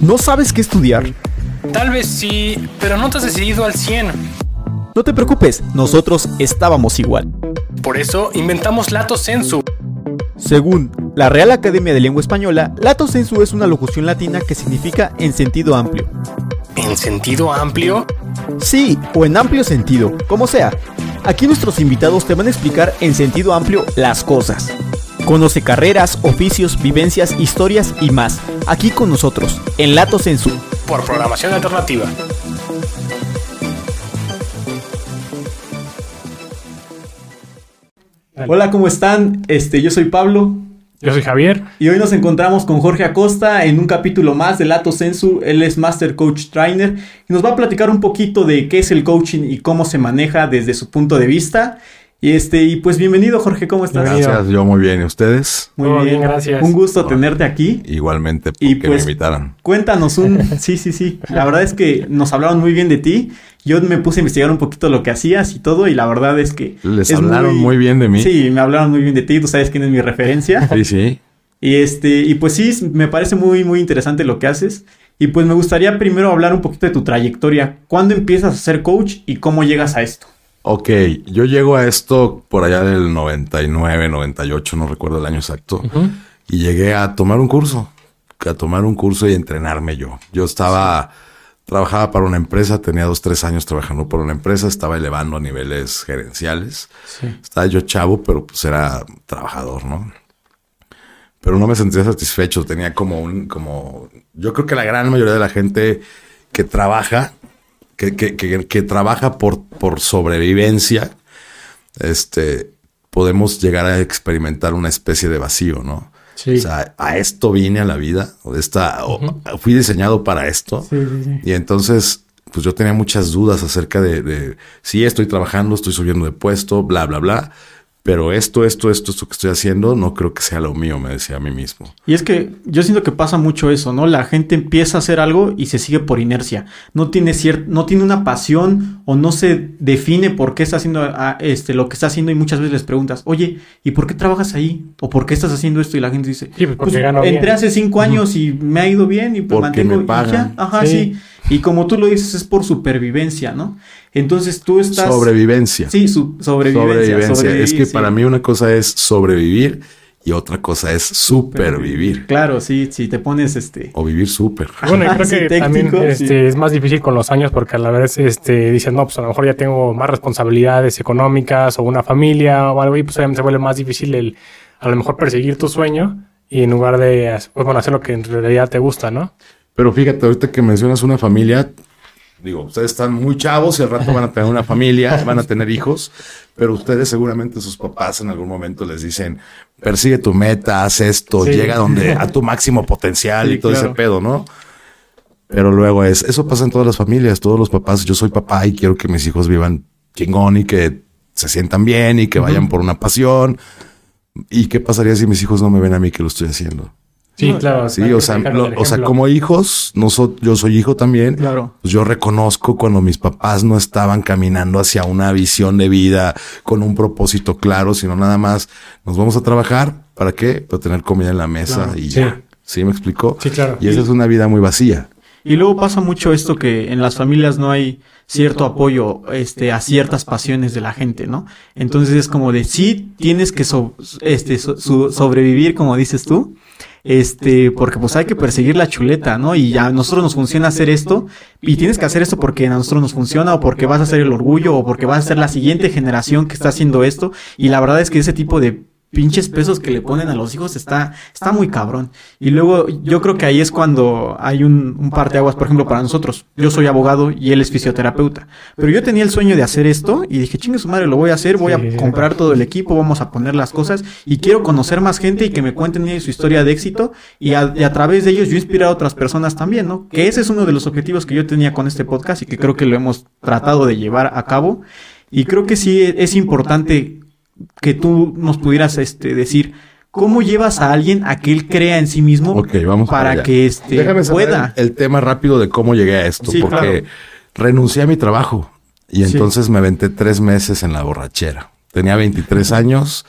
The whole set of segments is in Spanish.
¿No sabes qué estudiar? Tal vez sí, pero no te has decidido al 100. No te preocupes, nosotros estábamos igual. Por eso inventamos Lato Sensu. Según la Real Academia de Lengua Española, Lato Sensu es una locución latina que significa en sentido amplio. ¿En sentido amplio? Sí, o en amplio sentido, como sea. Aquí nuestros invitados te van a explicar en sentido amplio las cosas. Conoce carreras, oficios, vivencias, historias y más. Aquí con nosotros, en Lato Sensu. Por programación alternativa. Hola, ¿cómo están? Este, yo soy Pablo. Yo soy Javier. Y hoy nos encontramos con Jorge Acosta en un capítulo más de Lato Sensu. Él es Master Coach Trainer y nos va a platicar un poquito de qué es el coaching y cómo se maneja desde su punto de vista. Y este, y pues bienvenido, Jorge, ¿cómo estás? Gracias, yo muy bien. ¿Y ustedes? Muy bien, bien, gracias. Un gusto tenerte aquí. Igualmente, Y porque pues- me invitaron. Cuéntanos un. Sí, sí, sí. La verdad es que nos hablaron muy bien de ti. Yo me puse a investigar un poquito lo que hacías y todo, y la verdad es que. Les es hablaron muy bien de mí. Sí, me hablaron muy bien de ti. Tú sabes quién es mi referencia. Sí, sí. Y este, y pues sí, me parece muy, muy interesante lo que haces. Y pues me gustaría primero hablar un poquito de tu trayectoria. ¿Cuándo empiezas a ser coach y cómo llegas a esto? Ok, yo llego a esto por allá del 99, 98, no recuerdo el año exacto. Y llegué a tomar un curso, a tomar un curso y entrenarme yo. Yo estaba, trabajaba para una empresa, tenía dos, tres años trabajando por una empresa, estaba elevando a niveles gerenciales. Estaba yo chavo, pero pues era trabajador, ¿no? Pero no me sentía satisfecho, tenía como un, como, yo creo que la gran mayoría de la gente que trabaja, que, que, que, que trabaja por, por sobrevivencia, este, podemos llegar a experimentar una especie de vacío, ¿no? Sí. O sea, a esto vine a la vida, o esta, o- fui diseñado para esto. Y entonces, pues yo tenía muchas dudas acerca de, de sí, estoy trabajando, estoy subiendo de puesto, bla, bla, bla. Pero esto, esto, esto, esto que estoy haciendo, no creo que sea lo mío, me decía a mí mismo. Y es que yo siento que pasa mucho eso, ¿no? La gente empieza a hacer algo y se sigue por inercia. No tiene cier- no tiene una pasión o no se define por qué está haciendo ah, este, lo que está haciendo y muchas veces les preguntas, oye, ¿y por qué trabajas ahí? ¿O por qué estás haciendo esto? Y la gente dice, Sí, pues porque gano entré bien". hace cinco años y me ha ido bien y pues Porque mantengo me y pagan. ya". Ajá, sí. Sí. Y como tú lo dices, es por supervivencia, ¿no? Entonces tú estás... Sobrevivencia. Sí, su sobrevivencia. sobrevivencia. es que sí. para mí una cosa es sobrevivir y otra cosa es supervivir. Claro, sí, si te pones este... O vivir súper. Bueno, y creo Sí, que técnico, también sí. este, es más difícil con los años porque a la vez este, dicen, no, pues a lo mejor ya tengo más responsabilidades económicas o una familia o algo y pues obviamente se vuelve más difícil el a lo mejor perseguir tu sueño y en lugar de pues, bueno, hacer lo que en realidad te gusta, ¿no? Pero fíjate, ahorita que mencionas una familia, digo, ustedes están muy chavos y al rato van a tener una familia, van a tener hijos, pero ustedes seguramente sus papás en algún momento les dicen, persigue tu meta, haz esto, Sí. llega donde a tu máximo potencial Sí, y todo claro. ese pedo, ¿no? Pero luego es, eso pasa en todas las familias, todos los papás, yo soy papá y quiero que mis hijos vivan chingón y que se sientan bien y que vayan por una pasión. ¿Y qué pasaría si mis hijos no me ven a mí que lo estoy haciendo? Sí, No, claro. Sí, o sea, lo- o sea, como hijos, no so- yo soy hijo también. Claro. Pues yo reconozco cuando mis papás no estaban caminando hacia una visión de vida con un propósito claro, sino nada más nos vamos a trabajar. ¿Para qué? Para tener comida en la mesa Claro. y Sí. ya. ¿Sí me explicó? Sí, claro. Y esa es una vida muy vacía. Y luego pasa mucho esto que en las familias no hay cierto apoyo este, a ciertas pasiones de la gente, ¿no? Entonces es como de sí tienes que este, sobrevivir, como dices tú, este, porque pues hay que perseguir la chuleta, ¿no? Y a nosotros nos funciona hacer esto y tienes que hacer esto porque a nosotros nos funciona o porque vas a ser el orgullo o porque vas a ser la siguiente generación que está haciendo esto. Y la verdad es que ese tipo de pinches pesos que le ponen a los hijos está, está muy cabrón. Y luego yo creo que ahí es cuando hay un, un parteaguas, por ejemplo, para nosotros. Yo soy abogado y él es fisioterapeuta. Pero yo tenía el sueño de hacer esto y dije, chingue su madre, lo voy a hacer, voy a comprar todo el equipo, vamos a poner las cosas y quiero conocer más gente y que me cuenten su historia de éxito y a, y a través de ellos yo inspirar a otras personas también, ¿no? Que ese es uno de los objetivos que yo tenía con este podcast y que creo que lo hemos tratado de llevar a cabo. Y creo que sí es importante que tú nos pudieras este, decir cómo llevas a alguien a que él crea en sí mismo vamos para que este Déjame saber pueda. el, el tema rápido de cómo llegué a esto, Sí, porque claro. renuncié a mi trabajo y Sí. entonces me aventé tres meses en la borrachera. Tenía 23 años,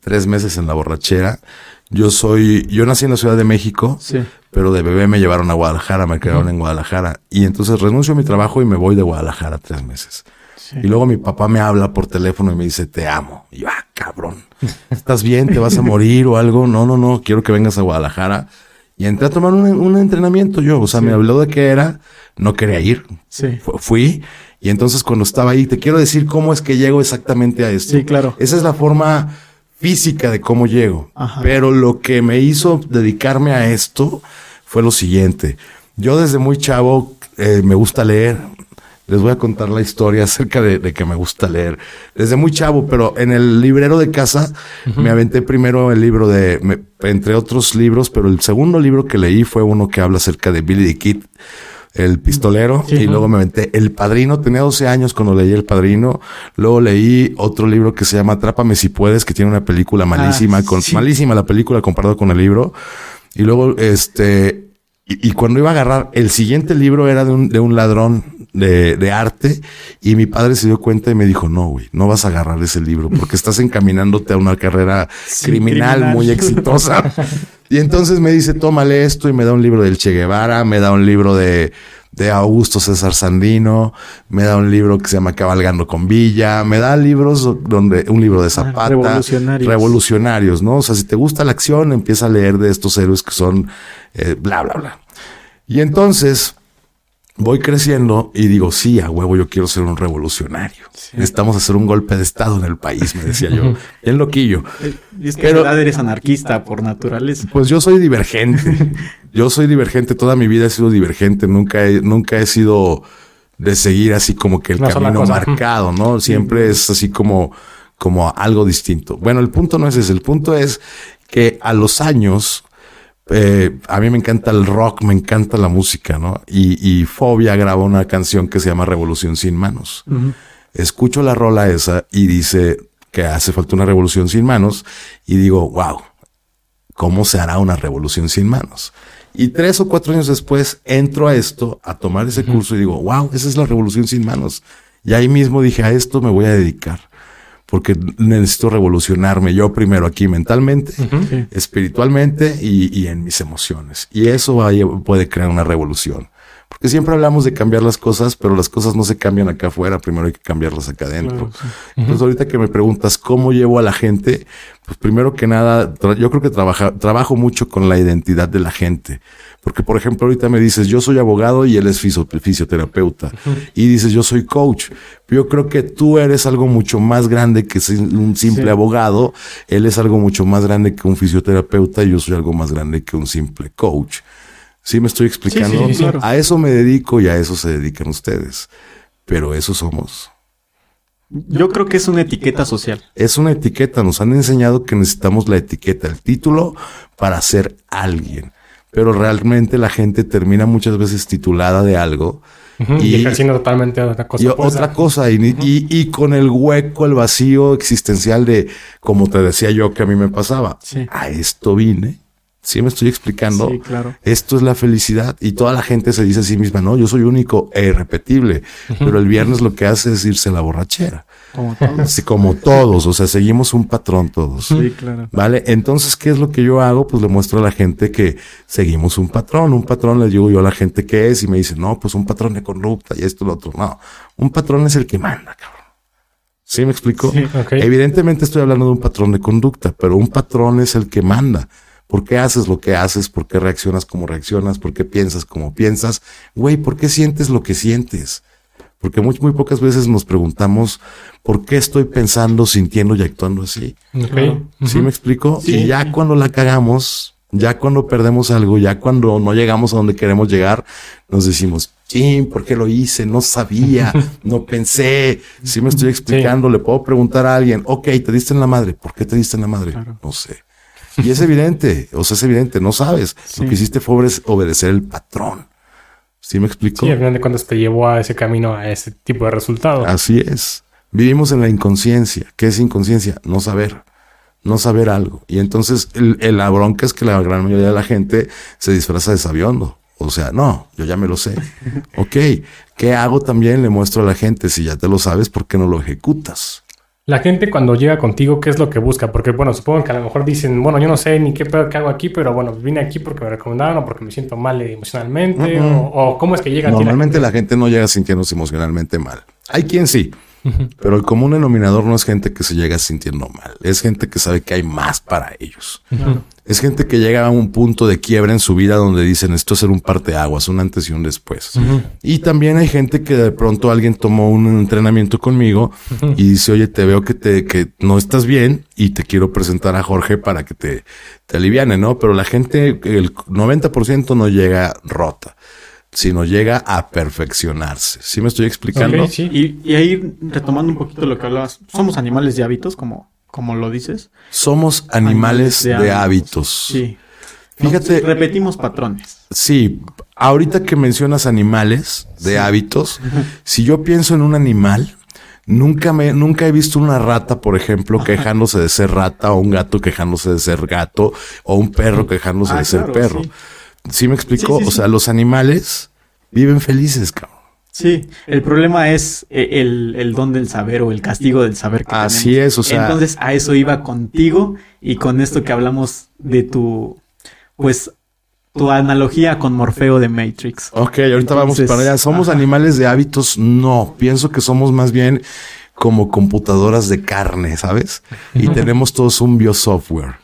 tres meses en la borrachera. Yo soy, yo nací en la Ciudad de México, Sí. pero de bebé me llevaron a Guadalajara, me quedaron en Guadalajara. Y entonces renuncio a mi trabajo y me voy de Guadalajara tres meses. Y luego mi papá me habla por teléfono y me dice, te amo. Y yo, ah, cabrón, ¿estás bien? ¿Te vas a morir o algo? No, no, no, quiero que vengas a Guadalajara. Y entré a tomar un, entrenamiento yo. O sea, me habló de qué era, no quería ir. Sí. Fui. Y entonces cuando estaba ahí, te quiero decir cómo es que llego exactamente a esto. Sí, claro. Esa es la forma física de cómo llego. Pero lo que me hizo dedicarme a esto fue lo siguiente. Yo desde muy chavo eh, me gusta leer. Les voy a contar la historia acerca de, que me gusta leer. Desde muy chavo, pero en el librero de casa me aventé primero el libro de, entre otros libros, pero el segundo libro que leí fue uno que habla acerca de Billy the Kid el pistolero y luego me aventé El Padrino. Tenía 12 años cuando leí El Padrino. Luego leí otro libro que se llama Atrápame si puedes, que tiene una película malísima, ah, con, malísima la película comparado con el libro. Y luego, este, y, cuando iba a agarrar, el siguiente libro era de un, de un ladrón de, de, arte y mi padre se dio cuenta y me dijo, no, güey, no vas a agarrar ese libro porque estás encaminándote a una carrera criminal, muy exitosa. y entonces me dice, tómale esto y me da un libro del Che Guevara, me da un libro de, de Augusto César Sandino, me da un libro que se llama Cabalgando con Villa, me da libros donde un libro de ah, Zapata, revolucionarios. revolucionarios, ¿no? O sea, si te gusta la acción, empieza a leer de estos héroes que son eh, bla, bla, bla. Y entonces voy creciendo y digo, sí, a huevo, yo quiero ser un revolucionario. Necesitamos hacer un golpe de Estado en el país, me decía yo. En loquillo. Y es que Pero, eres anarquista por naturaleza. Pues yo soy divergente. yo soy divergente. Toda mi vida he sido divergente. Nunca he, nunca he sido de seguir así como que el camino marcado, ¿no? Siempre es así como, como algo distinto. Bueno, el punto no es ese. El punto es que a los años eh, a mí me encanta el rock, me encanta la música, ¿no? Y, Fobia grabó una canción que se llama Revolución sin manos. Escucho la rola esa y dice que hace falta una revolución sin manos y digo, wow, ¿cómo se hará una revolución sin manos? Y tres o cuatro años después entro a esto, a tomar ese curso y digo, wow, esa es la revolución sin manos. Y ahí mismo dije, a esto me voy a dedicar porque necesito revolucionarme yo primero aquí mentalmente, espiritualmente y, en mis emociones. Y eso puede crear una revolución. Porque siempre hablamos de cambiar las cosas, pero las cosas no se cambian acá afuera, primero hay que cambiarlas acá adentro. Entonces ahorita que me preguntas cómo llevo a la gente, pues primero que nada, yo creo que trabajo mucho con la identidad de la gente. Porque, por ejemplo, ahorita me dices, yo soy abogado y él es fisioterapeuta. Y dices, yo soy coach. Yo creo que tú eres algo mucho más grande que un simple abogado. Él es algo mucho más grande que un fisioterapeuta y yo soy algo más grande que un simple coach. ¿Sí me estoy explicando? A eso me dedico y a eso se dedican ustedes. Pero eso somos. Yo creo que es una etiqueta social. Es una etiqueta. Nos han enseñado que necesitamos la etiqueta, el título para ser alguien pero realmente la gente termina muchas veces titulada de algo. y, ejerciendo totalmente otra cosa. Y otra cosa, y, y, con el hueco, el vacío existencial de, como te decía yo que a mí me pasaba, a esto vine. ¿Sí me estoy explicando? Sí, claro. Esto es la felicidad. Y toda la gente se dice a sí misma, no, yo soy único e irrepetible. Pero el viernes lo que hace es irse a la borrachera. Como todos. Sí, como todos. O sea, seguimos un patrón todos. Sí, claro. Vale. Entonces, ¿qué es lo que yo hago? Pues le muestro a la gente que seguimos un patrón. Un patrón le digo yo a la gente que es y me dice, no, pues un patrón de conducta y esto lo otro. No, un patrón es el que manda, cabrón. ¿Sí me explico? Sí, Evidentemente estoy hablando de un patrón de conducta, pero un patrón es el que manda. ¿Por qué haces lo que haces? ¿Por qué reaccionas como reaccionas? ¿Por qué piensas como piensas? Güey, ¿por qué sientes lo que sientes? Porque muy, muy pocas veces nos preguntamos por qué estoy pensando, sintiendo y actuando así. ¿Sí me explico? Y ya cuando la cagamos, ya cuando perdemos algo, ya cuando no llegamos a donde queremos llegar, nos decimos, sí, ¿por qué lo hice? No sabía, no pensé. Si me estoy explicando, le puedo preguntar a alguien, ok, te diste en la madre. ¿Por qué te diste en la madre? No sé. Y es evidente, o sea, es evidente, no sabes. Lo que hiciste fue obedecer el patrón. ¿Sí me explico? Sí, al final de cuentas te llevó a ese camino, a ese tipo de resultado. Así es. Vivimos en la inconsciencia. ¿Qué es inconsciencia? No saber. No saber algo. Y entonces el, la bronca es que la gran mayoría de la gente se disfraza de sabiondo. O sea, no, yo ya me lo sé. ok, ¿qué hago también? Le muestro a la gente, si ya te lo sabes, ¿por qué no lo ejecutas? La gente cuando llega contigo, ¿qué es lo que busca? Porque, bueno, supongo que a lo mejor dicen, bueno, yo no sé ni qué pedo que hago aquí, pero bueno, vine aquí porque me recomendaron o porque me siento mal emocionalmente, o, o cómo es que llega a ti la Normalmente gente? la gente no llega sintiéndose emocionalmente mal. Hay quien sí, pero el común denominador no es gente que se llega sintiendo mal. Es gente que sabe que hay más para ellos. Es gente que llega a un punto de quiebra en su vida donde dicen esto es ser un parteaguas, un antes y un después. Y también hay gente que de pronto alguien tomó un entrenamiento conmigo y dice, oye, te veo que te, que no estás bien y te quiero presentar a Jorge para que te, te aliviane, ¿no? Pero la gente, el 90% no llega rota, sino llega a perfeccionarse. ¿Sí me estoy explicando? Ok, sí. Y, y ahí retomando un poquito lo que hablabas, somos animales de hábitos, como, como lo dices. Somos animales de, hábitos. Sí. Fíjate, Repetimos patrones. Sí, ahorita que mencionas animales de hábitos, si yo pienso en un animal, nunca me, nunca he visto una rata, por ejemplo, quejándose de ser rata, o un gato quejándose de ser gato, o un perro quejándose Ah, de ser claro, perro. sí. ¿Sí me explico? Sí, sí, o sea, los animales viven felices, cabrón. Sí, el problema es eh, el, el don del saber o el castigo del saber que Así tenemos. es, o sea- Entonces a eso iba contigo y con esto que hablamos de tu, pues, tu analogía con Morfeo de Matrix. Ok, ahorita vamos para allá. ¿Somos ajá. animales de hábitos? No, pienso que somos más bien como computadoras de carne, ¿sabes? Y tenemos todos un biosoftware.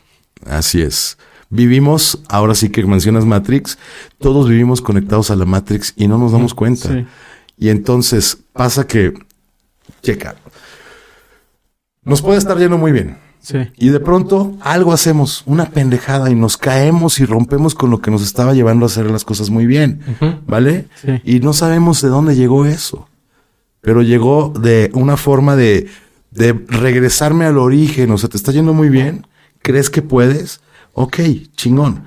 Así es. Vivimos, ahora sí que mencionas Matrix, todos vivimos conectados a la Matrix y no nos damos cuenta. Sí. Y entonces pasa que, checa, nos puede estar yendo muy bien. Sí. Y de pronto algo hacemos, una pendejada y nos caemos y rompemos con lo que nos estaba llevando a hacer las cosas muy bien. ¿Vale? Sí. Y no sabemos de dónde llegó eso. Pero llegó de una forma de, de regresarme al origen. O sea, te está yendo muy bien. ¿Crees que puedes? Ok, chingón.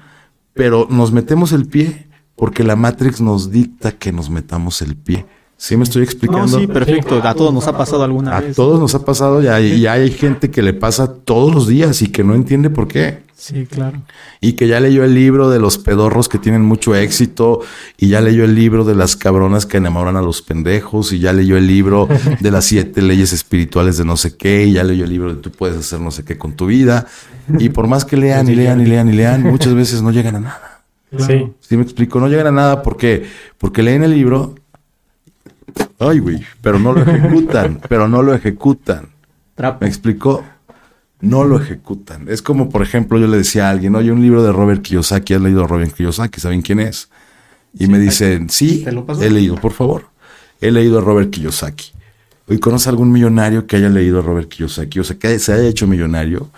Pero nos metemos el pie porque la Matrix nos dicta que nos metamos el pie. ¿Sí me estoy No, explicando? sí, perfecto. A todos nos ha pasado alguna A vez. todos nos ha pasado y hay, y hay gente que le pasa todos los días y que no entiende por qué. Sí, claro. Y que ya leyó el libro de los pedorros que tienen mucho éxito, y ya leyó el libro de las cabronas que enamoran a los pendejos, y ya leyó el libro de las siete leyes espirituales de no sé qué, y ya leyó el libro de tú puedes hacer no sé qué con tu vida. Y por más que lean y lean y lean y lean, muchas veces no llegan a nada. Sí. ¿Sí me explico? No llegan a nada porque, porque leen el libro. Ay, güey, pero no lo ejecutan, pero no lo ejecutan. Trapo. ¿Me explicó? No lo ejecutan. Es como, por ejemplo, yo le decía a alguien, oye, un libro de Robert Kiyosaki, ¿has leído a Robert Kiyosaki? ¿Saben quién es? Y me dicen, sí, ¿Te lo paso? he leído, por favor. He leído a Robert Kiyosaki. ¿Y conoce algún millonario que haya leído a Robert Kiyosaki? O sea, que se haya hecho millonario.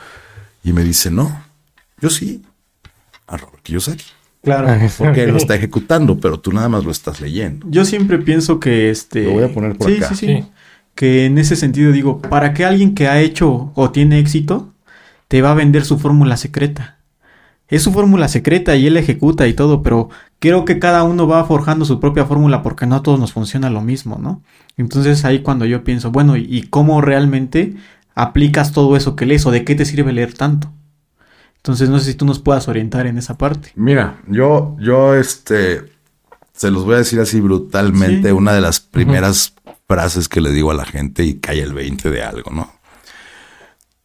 Y me dice, no, yo sí, a Robert Kiyosaki. Claro. Porque él lo está ejecutando, pero tú nada más lo estás leyendo. Yo siempre pienso que este. Lo voy a poner por sí, acá. Sí, sí, Sí. Que en ese sentido digo, para que alguien que ha hecho o tiene éxito te va a vender su fórmula secreta. Es su fórmula secreta y él ejecuta y todo, pero creo que cada uno va forjando su propia fórmula porque no a todos nos funciona lo mismo, ¿no? Entonces ahí cuando yo pienso, bueno, ¿y cómo realmente aplicas todo eso que lees o de qué te sirve leer tanto? Entonces no sé si tú nos puedas orientar en esa parte. Mira, yo, yo, este, se los voy a decir así brutalmente, Sí. una de las primeras frases que le digo a la gente y cae el 20 de algo, ¿no?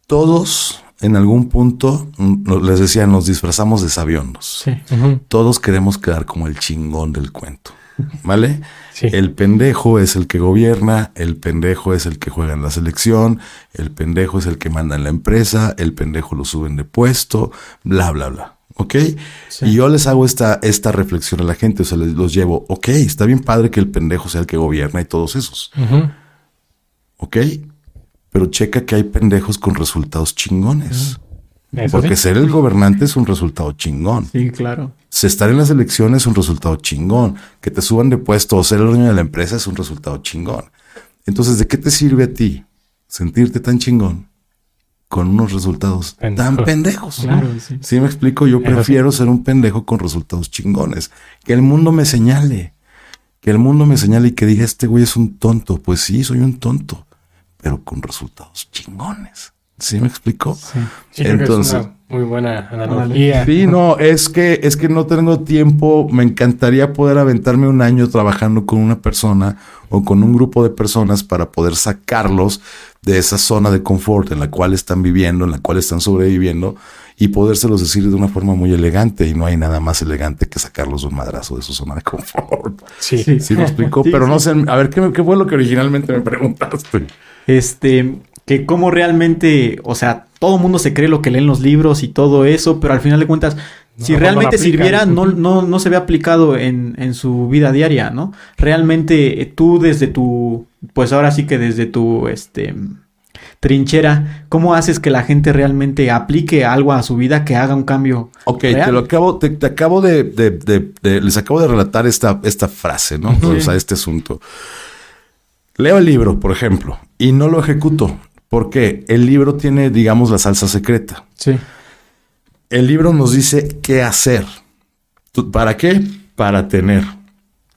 Todos, en algún punto, mm, les decía, nos disfrazamos de sabiondos. Sí. Todos queremos quedar como el chingón del cuento, ¿vale? Sí. El pendejo es el que gobierna, el pendejo es el que juega en la selección, el pendejo es el que manda en la empresa, el pendejo lo suben de puesto, bla, bla, bla. ¿Ok? Sí. Y yo les hago esta, esta reflexión a la gente, o sea, les los llevo, ok, está bien padre que el pendejo sea el que gobierna y todos esos. ¿ok? Pero checa que hay pendejos con resultados chingones. Eso Porque sí. ser el gobernante es un resultado chingón. Sí, claro. Si estar en las elecciones es un resultado chingón. Que te suban de puesto o ser el dueño de la empresa es un resultado chingón. Entonces, ¿de qué te sirve a ti sentirte tan chingón con unos resultados Pendejo. tan pendejos? Claro, sí. Sí, me explico. Yo prefiero ser un pendejo con resultados chingones. Que el mundo me señale. Que el mundo me señale y que diga, este güey es un tonto. Pues sí, soy un tonto. Pero con resultados chingones. ¿Sí me explico? Sí, Entonces, muy buena analogía. Sí, no, es que, es que no tengo tiempo. Me encantaría poder aventarme un año trabajando con una persona o con un grupo de personas para poder sacarlos de esa zona de confort en la cual están viviendo, en la cual están sobreviviendo y podérselos decir de una forma muy elegante. Y no hay nada más elegante que sacarlos de un madrazo de su zona de confort. Sí, Sí, me explicó, Sí, pero no sé, a ver, ¿qué, ¿qué fue lo que originalmente me preguntaste? Este, que cómo realmente, o sea, todo el mundo se cree lo que leen los libros y todo eso, pero al final de cuentas, si realmente aplican. sirviera, no, no, no se ve aplicado en, en su vida diaria, ¿no? Realmente eh, tú desde tu, pues ahora sí que desde tu, este, trinchera, ¿cómo haces que la gente realmente aplique algo a su vida, que haga un cambio? Ok, real? te lo acabo, te, te acabo de, de- de- de- les acabo de relatar esta, esta frase, ¿no? O sea, este asunto. Leo el libro, por ejemplo, y no lo ejecuto. porque El libro tiene, digamos, la salsa secreta. Sí. El libro nos dice qué hacer. ¿Para qué? Para tener.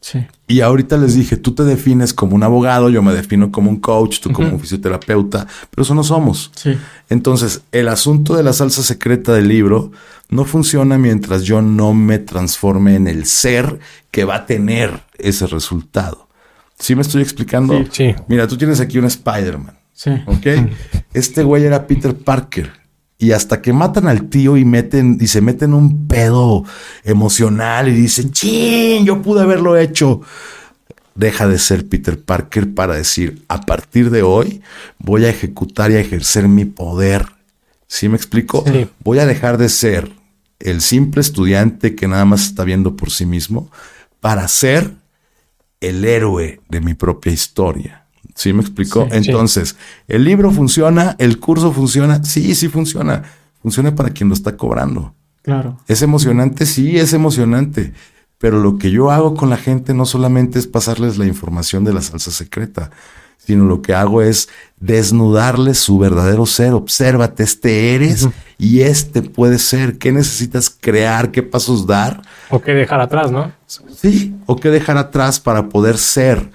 Sí. Y ahorita les dije, tú te defines como un abogado, yo me defino como un coach, tú como un fisioterapeuta, pero eso no somos. Sí. Entonces, el asunto de la salsa secreta del libro no funciona mientras yo no me transforme en el ser que va a tener ese resultado. ¿Sí me estoy explicando? Sí. Sí. Mira, tú tienes aquí un Spider-Man, Sí. ¿ok? Este güey era Peter Parker. Y hasta que matan al tío y meten y se meten un pedo emocional y dicen, chin, yo pude haberlo hecho. Deja de ser Peter Parker para decir, a partir de hoy voy a ejecutar y a ejercer mi poder. ¿Sí me explico? Sí. Voy a dejar de ser el simple estudiante que nada más está viendo por sí mismo para ser el héroe de mi propia historia. ¿Sí me explicó? Sí, Entonces, ¿el libro funciona? ¿El curso funciona? Sí, sí funciona. Funciona para quien lo está cobrando. Claro. ¿Es emocionante? Sí, es emocionante. Pero lo que yo hago con la gente no solamente es pasarles la información de la salsa secreta, sino lo que hago es desnudarles su verdadero ser. Obsérvate, este eres y este puede ser. ¿Qué necesitas crear? ¿Qué pasos dar? O qué dejar atrás, ¿no? Sí, o qué dejar atrás para poder ser.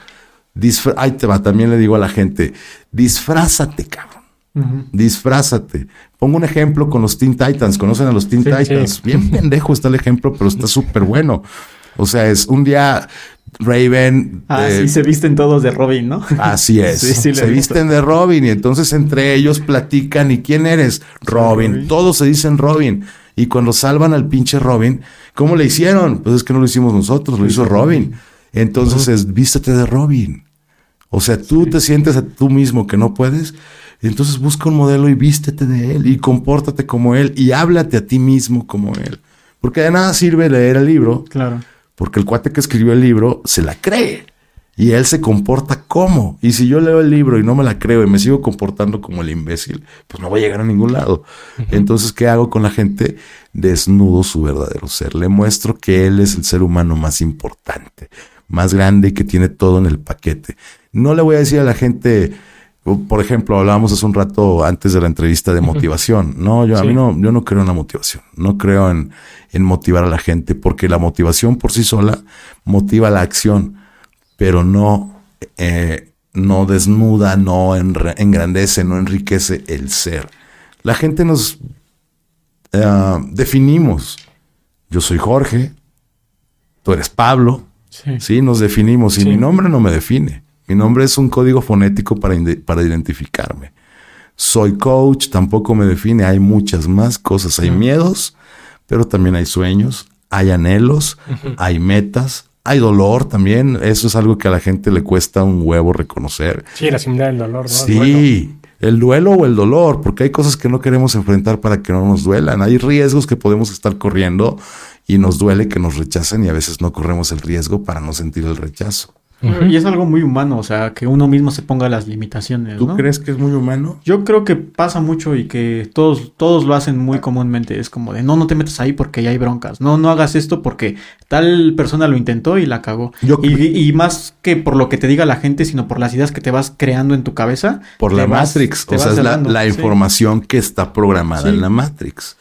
Disfra- Ahí te va, también le digo a la gente, disfrázate, cabrón. Ujú. Disfrázate. Pongo un ejemplo con los Teen Titans. ¿Conocen a los Teen Sí, Titans? sí. Bien pendejo está el ejemplo, pero está súper bueno. O sea, es un día Raven. Ah, eh, sí, se visten todos de Robin, ¿no? Así es. Sí, se visten de Robin y entonces entre ellos platican. ¿Y quién eres? Robin. Robin. Todos se dicen Robin. Y cuando salvan al pinche Robin, ¿cómo le hicieron? Pues es que no lo hicimos nosotros, lo hizo Robin. Entonces es vístete de Robin. O sea, tú te sientes a tú mismo que no puedes. Entonces busca un modelo y vístete de él y compórtate como él y háblate a ti mismo como él. Porque de nada sirve leer el libro Claro. Porque el cuate que escribió el libro se la cree y él se comporta como. Y si yo leo el libro y no me la creo y me sigo comportando como el imbécil, pues no voy a llegar a ningún lado. Entonces, ¿qué hago con la gente? Desnudo su verdadero ser. Le muestro que él es el ser humano más importante, más grande y que tiene todo en el paquete. No le voy a decir a la gente, por ejemplo, hablábamos hace un rato antes de la entrevista de motivación. No, yo a mí no, yo no creo en la motivación. No creo en, en motivar a la gente porque la motivación por sí sola motiva la acción, pero no, eh, no desnuda, no engrandece, no enriquece el ser. La gente nos eh, definimos. Yo soy Jorge, tú eres Pablo, Sí. Sí, nos definimos y Sí. mi nombre no me define. Mi nombre es un código fonético para, identificarme. Soy coach, tampoco me define. Hay muchas más cosas. Hay miedos, pero también hay sueños, hay anhelos, hay metas, hay dolor también. Eso es algo que a la gente le cuesta un huevo reconocer. Sí, la similar del dolor, ¿no? Sí, el duelo o el dolor, porque hay cosas que no queremos enfrentar para que no nos duelan. Hay riesgos que podemos estar corriendo y nos duele que nos rechacen y a veces no corremos el riesgo para no sentir el rechazo. Y es algo muy humano, o sea, que uno mismo se ponga las limitaciones, ¿Tú ¿no? crees que es muy humano? Yo creo que pasa mucho y que todos, todos lo hacen muy comúnmente. Es como de no, no te metas ahí porque ya hay broncas. No, no hagas esto porque tal persona lo intentó y la cagó. Yo- y, y más que por lo que te diga la gente, sino por las ideas que te vas creando en tu cabeza. Por la vas- Matrix. O sea, es la, la Sí. información que está programada Sí. en la Matrix.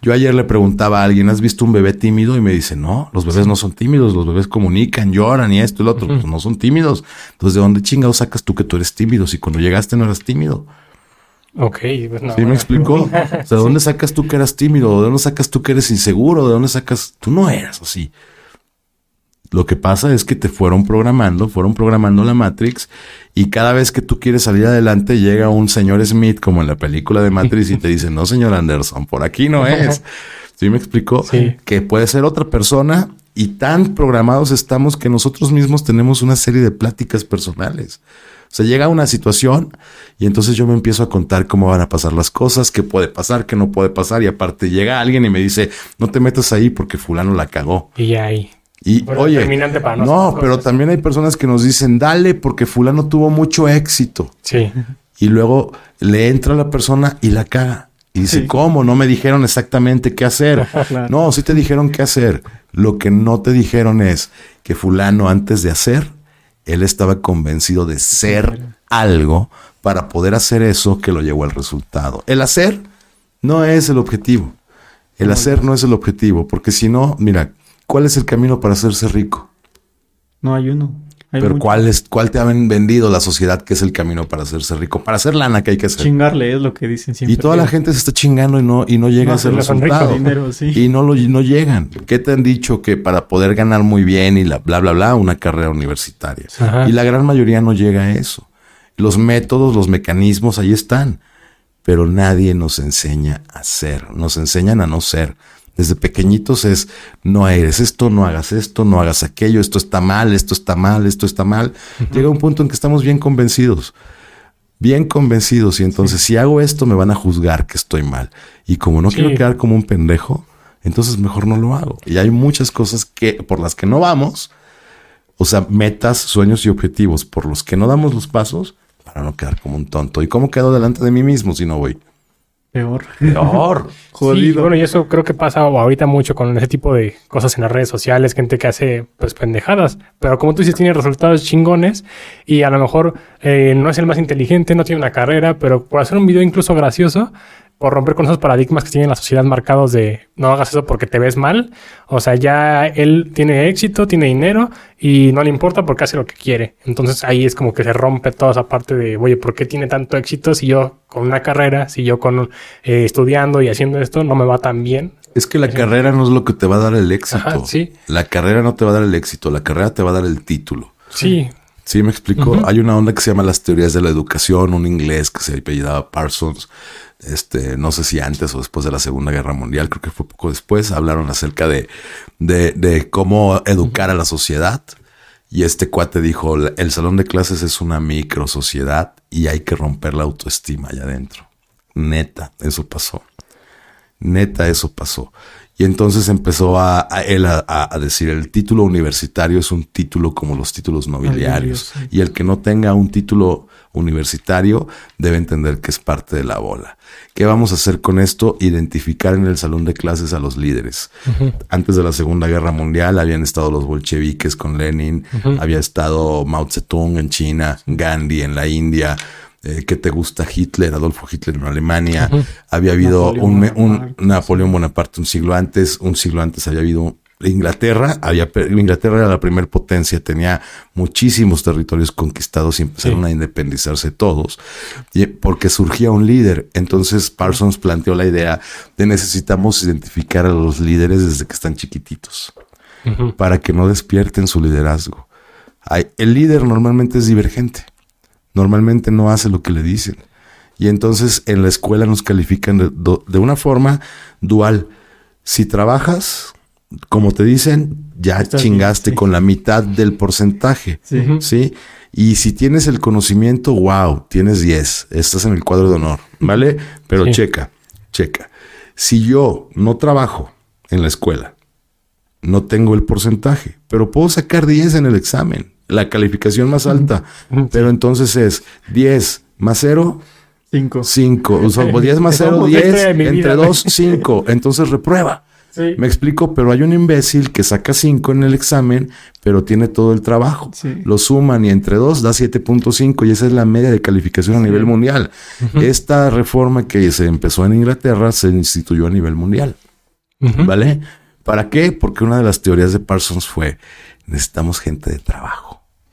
Yo ayer le preguntaba a alguien, ¿has visto un bebé tímido? Y me dice, no, los bebés no son tímidos, los bebés comunican, lloran y esto y lo otro, pues no son tímidos. Entonces, ¿de dónde chingados sacas tú que tú eres tímido si cuando llegaste no eras tímido? Ok, pues no. ¿Sí me explicó? O sea, ¿de dónde sacas tú que eras tímido? ¿De dónde sacas tú que eres inseguro? ¿De dónde sacas? Tú no eras así. Lo que pasa es que te fueron programando, fueron programando la Matrix y cada vez que tú quieres salir adelante llega un señor Smith como en la película de Matrix y te dice, no señor Anderson, por aquí no es. ¿Sí me explicó? Sí. Que puede ser otra persona y tan programados estamos que nosotros mismos tenemos una serie de pláticas personales. O sea, llega una situación y entonces yo me empiezo a contar cómo van a pasar las cosas, qué puede pasar, qué no puede pasar. Y aparte llega alguien y me dice, no te metas ahí porque fulano la cagó. Y ahí. Y oye, para no, pero también hay personas que nos dicen, dale porque fulano tuvo mucho éxito. Sí. Y luego le entra a la persona y la caga. Y dice, Sí. ¿cómo? No me dijeron exactamente qué hacer. Claro. No, sí te dijeron qué hacer. Lo que no te dijeron es que fulano antes de hacer, él estaba convencido de ser algo para poder hacer eso que lo llevó al resultado. El hacer no es el objetivo. El hacer no es el objetivo, porque si no, mira, ¿cuál es el camino para hacerse rico? No hay uno. Hay Pero mucho. ¿cuál, es, ¿cuál te han vendido la sociedad que es el camino para hacerse rico? Para hacer lana que hay que hacer. Chingarle es lo que dicen siempre. Y toda la gente se está chingando y no, y no llega No, a ese resultado. dinero, sí. Y no lo no llegan. ¿Qué te han dicho que para poder ganar muy bien y la bla bla bla una carrera universitaria? Ajá. Y la gran mayoría no llega a eso. Los métodos, los mecanismos ahí están, pero nadie nos enseña a ser, nos enseñan a no ser. Desde pequeñitos es no eres esto, no hagas esto, no hagas aquello, esto está mal, esto está mal, esto está mal. Llega un punto en que estamos bien convencidos bien convencidos y entonces si hago esto me van a juzgar que estoy mal. Y como no Sí. quiero quedar como un pendejo, entonces mejor no lo hago. Y hay muchas cosas que por las que no vamos, o sea, metas, sueños y objetivos por los que no damos los pasos para no quedar como un tonto. ¿Y cómo quedo delante de mí mismo si no voy? Peor. Peor. Jodido. Sí, bueno, y eso creo que pasa ahorita mucho con ese tipo de cosas en las redes sociales, gente que hace pues pendejadas, pero como tú dices, tiene resultados chingones y a lo mejor eh, no es el más inteligente, no tiene una carrera, pero por hacer un video incluso gracioso, por romper con esos paradigmas que tiene la sociedad marcados de no hagas eso porque te ves mal, o sea, ya él tiene éxito, tiene dinero y no le importa porque hace lo que quiere. Entonces ahí es como que se rompe toda esa parte de, oye, ¿por qué tiene tanto éxito si yo con una carrera, si yo con eh, estudiando y haciendo esto no me va tan bien? Es que la carrera no es lo que te va a dar el éxito. Ajá, sí. La carrera no te va a dar el éxito, la carrera te va a dar el título. Sí, Sí, me explico. Hay una onda que se llama las teorías de la educación, un inglés que se apellidaba Parsons. Este, no sé si antes o después de la Segunda Guerra Mundial, creo que fue poco después, hablaron acerca de, de, de cómo educar a la sociedad. Y este cuate dijo, el salón de clases es una micro sociedad y hay que romper la autoestima allá adentro. Neta, eso pasó. Neta, eso pasó. Y entonces empezó a, a él a, decir, el título universitario es un título como los títulos nobiliarios. Nobiliarios, Y el que no tenga un título universitario debe entender que es parte de la bola. ¿Qué vamos a hacer con esto? Identificar en el salón de clases a los líderes. Antes de la Segunda Guerra Mundial habían estado los bolcheviques con Lenin, había estado Mao Zedong en China, Gandhi en la India. Eh, ¿Qué te gusta Hitler? Adolfo Hitler en Alemania. Había habido Napoleón un, Napoleón Bonaparte un siglo antes. Un siglo antes había habido Inglaterra. Había, Inglaterra era la primera potencia, tenía muchísimos territorios conquistados y empezaron Sí. a independizarse todos. Y- porque surgía un líder. Entonces Parsons planteó la idea de necesitamos identificar a los líderes desde que están chiquititos para que no despierten su liderazgo. Hay- el líder normalmente es divergente. Normalmente no hace lo que le dicen. Y entonces en la escuela nos califican de, una forma dual. Si trabajas, como te dicen, ya chingaste bien, sí. con la mitad del porcentaje. Sí. Y si tienes el conocimiento, wow, tienes 10, estás en el cuadro de honor, ¿vale? Pero Sí. checa, checa. Si yo no trabajo en la escuela, no tengo el porcentaje, pero puedo sacar 10 en el examen, la calificación más alta, pero entonces es 10 más 0, Cinco. 5, o sea, 10 más 0, Somos la historia 10, de mi entre vida. 2, 5, entonces reprueba. Sí. Me explico, pero hay un imbécil que saca 5 en el examen, pero tiene todo el trabajo. Sí. Lo suman y entre 2 da 7.5 y esa es la media de calificación a nivel mundial. Esta reforma que se empezó en Inglaterra se instituyó a nivel mundial. Ujú. ¿Vale? ¿Para qué? Porque una de las teorías de Parsons fue, necesitamos gente de trabajo.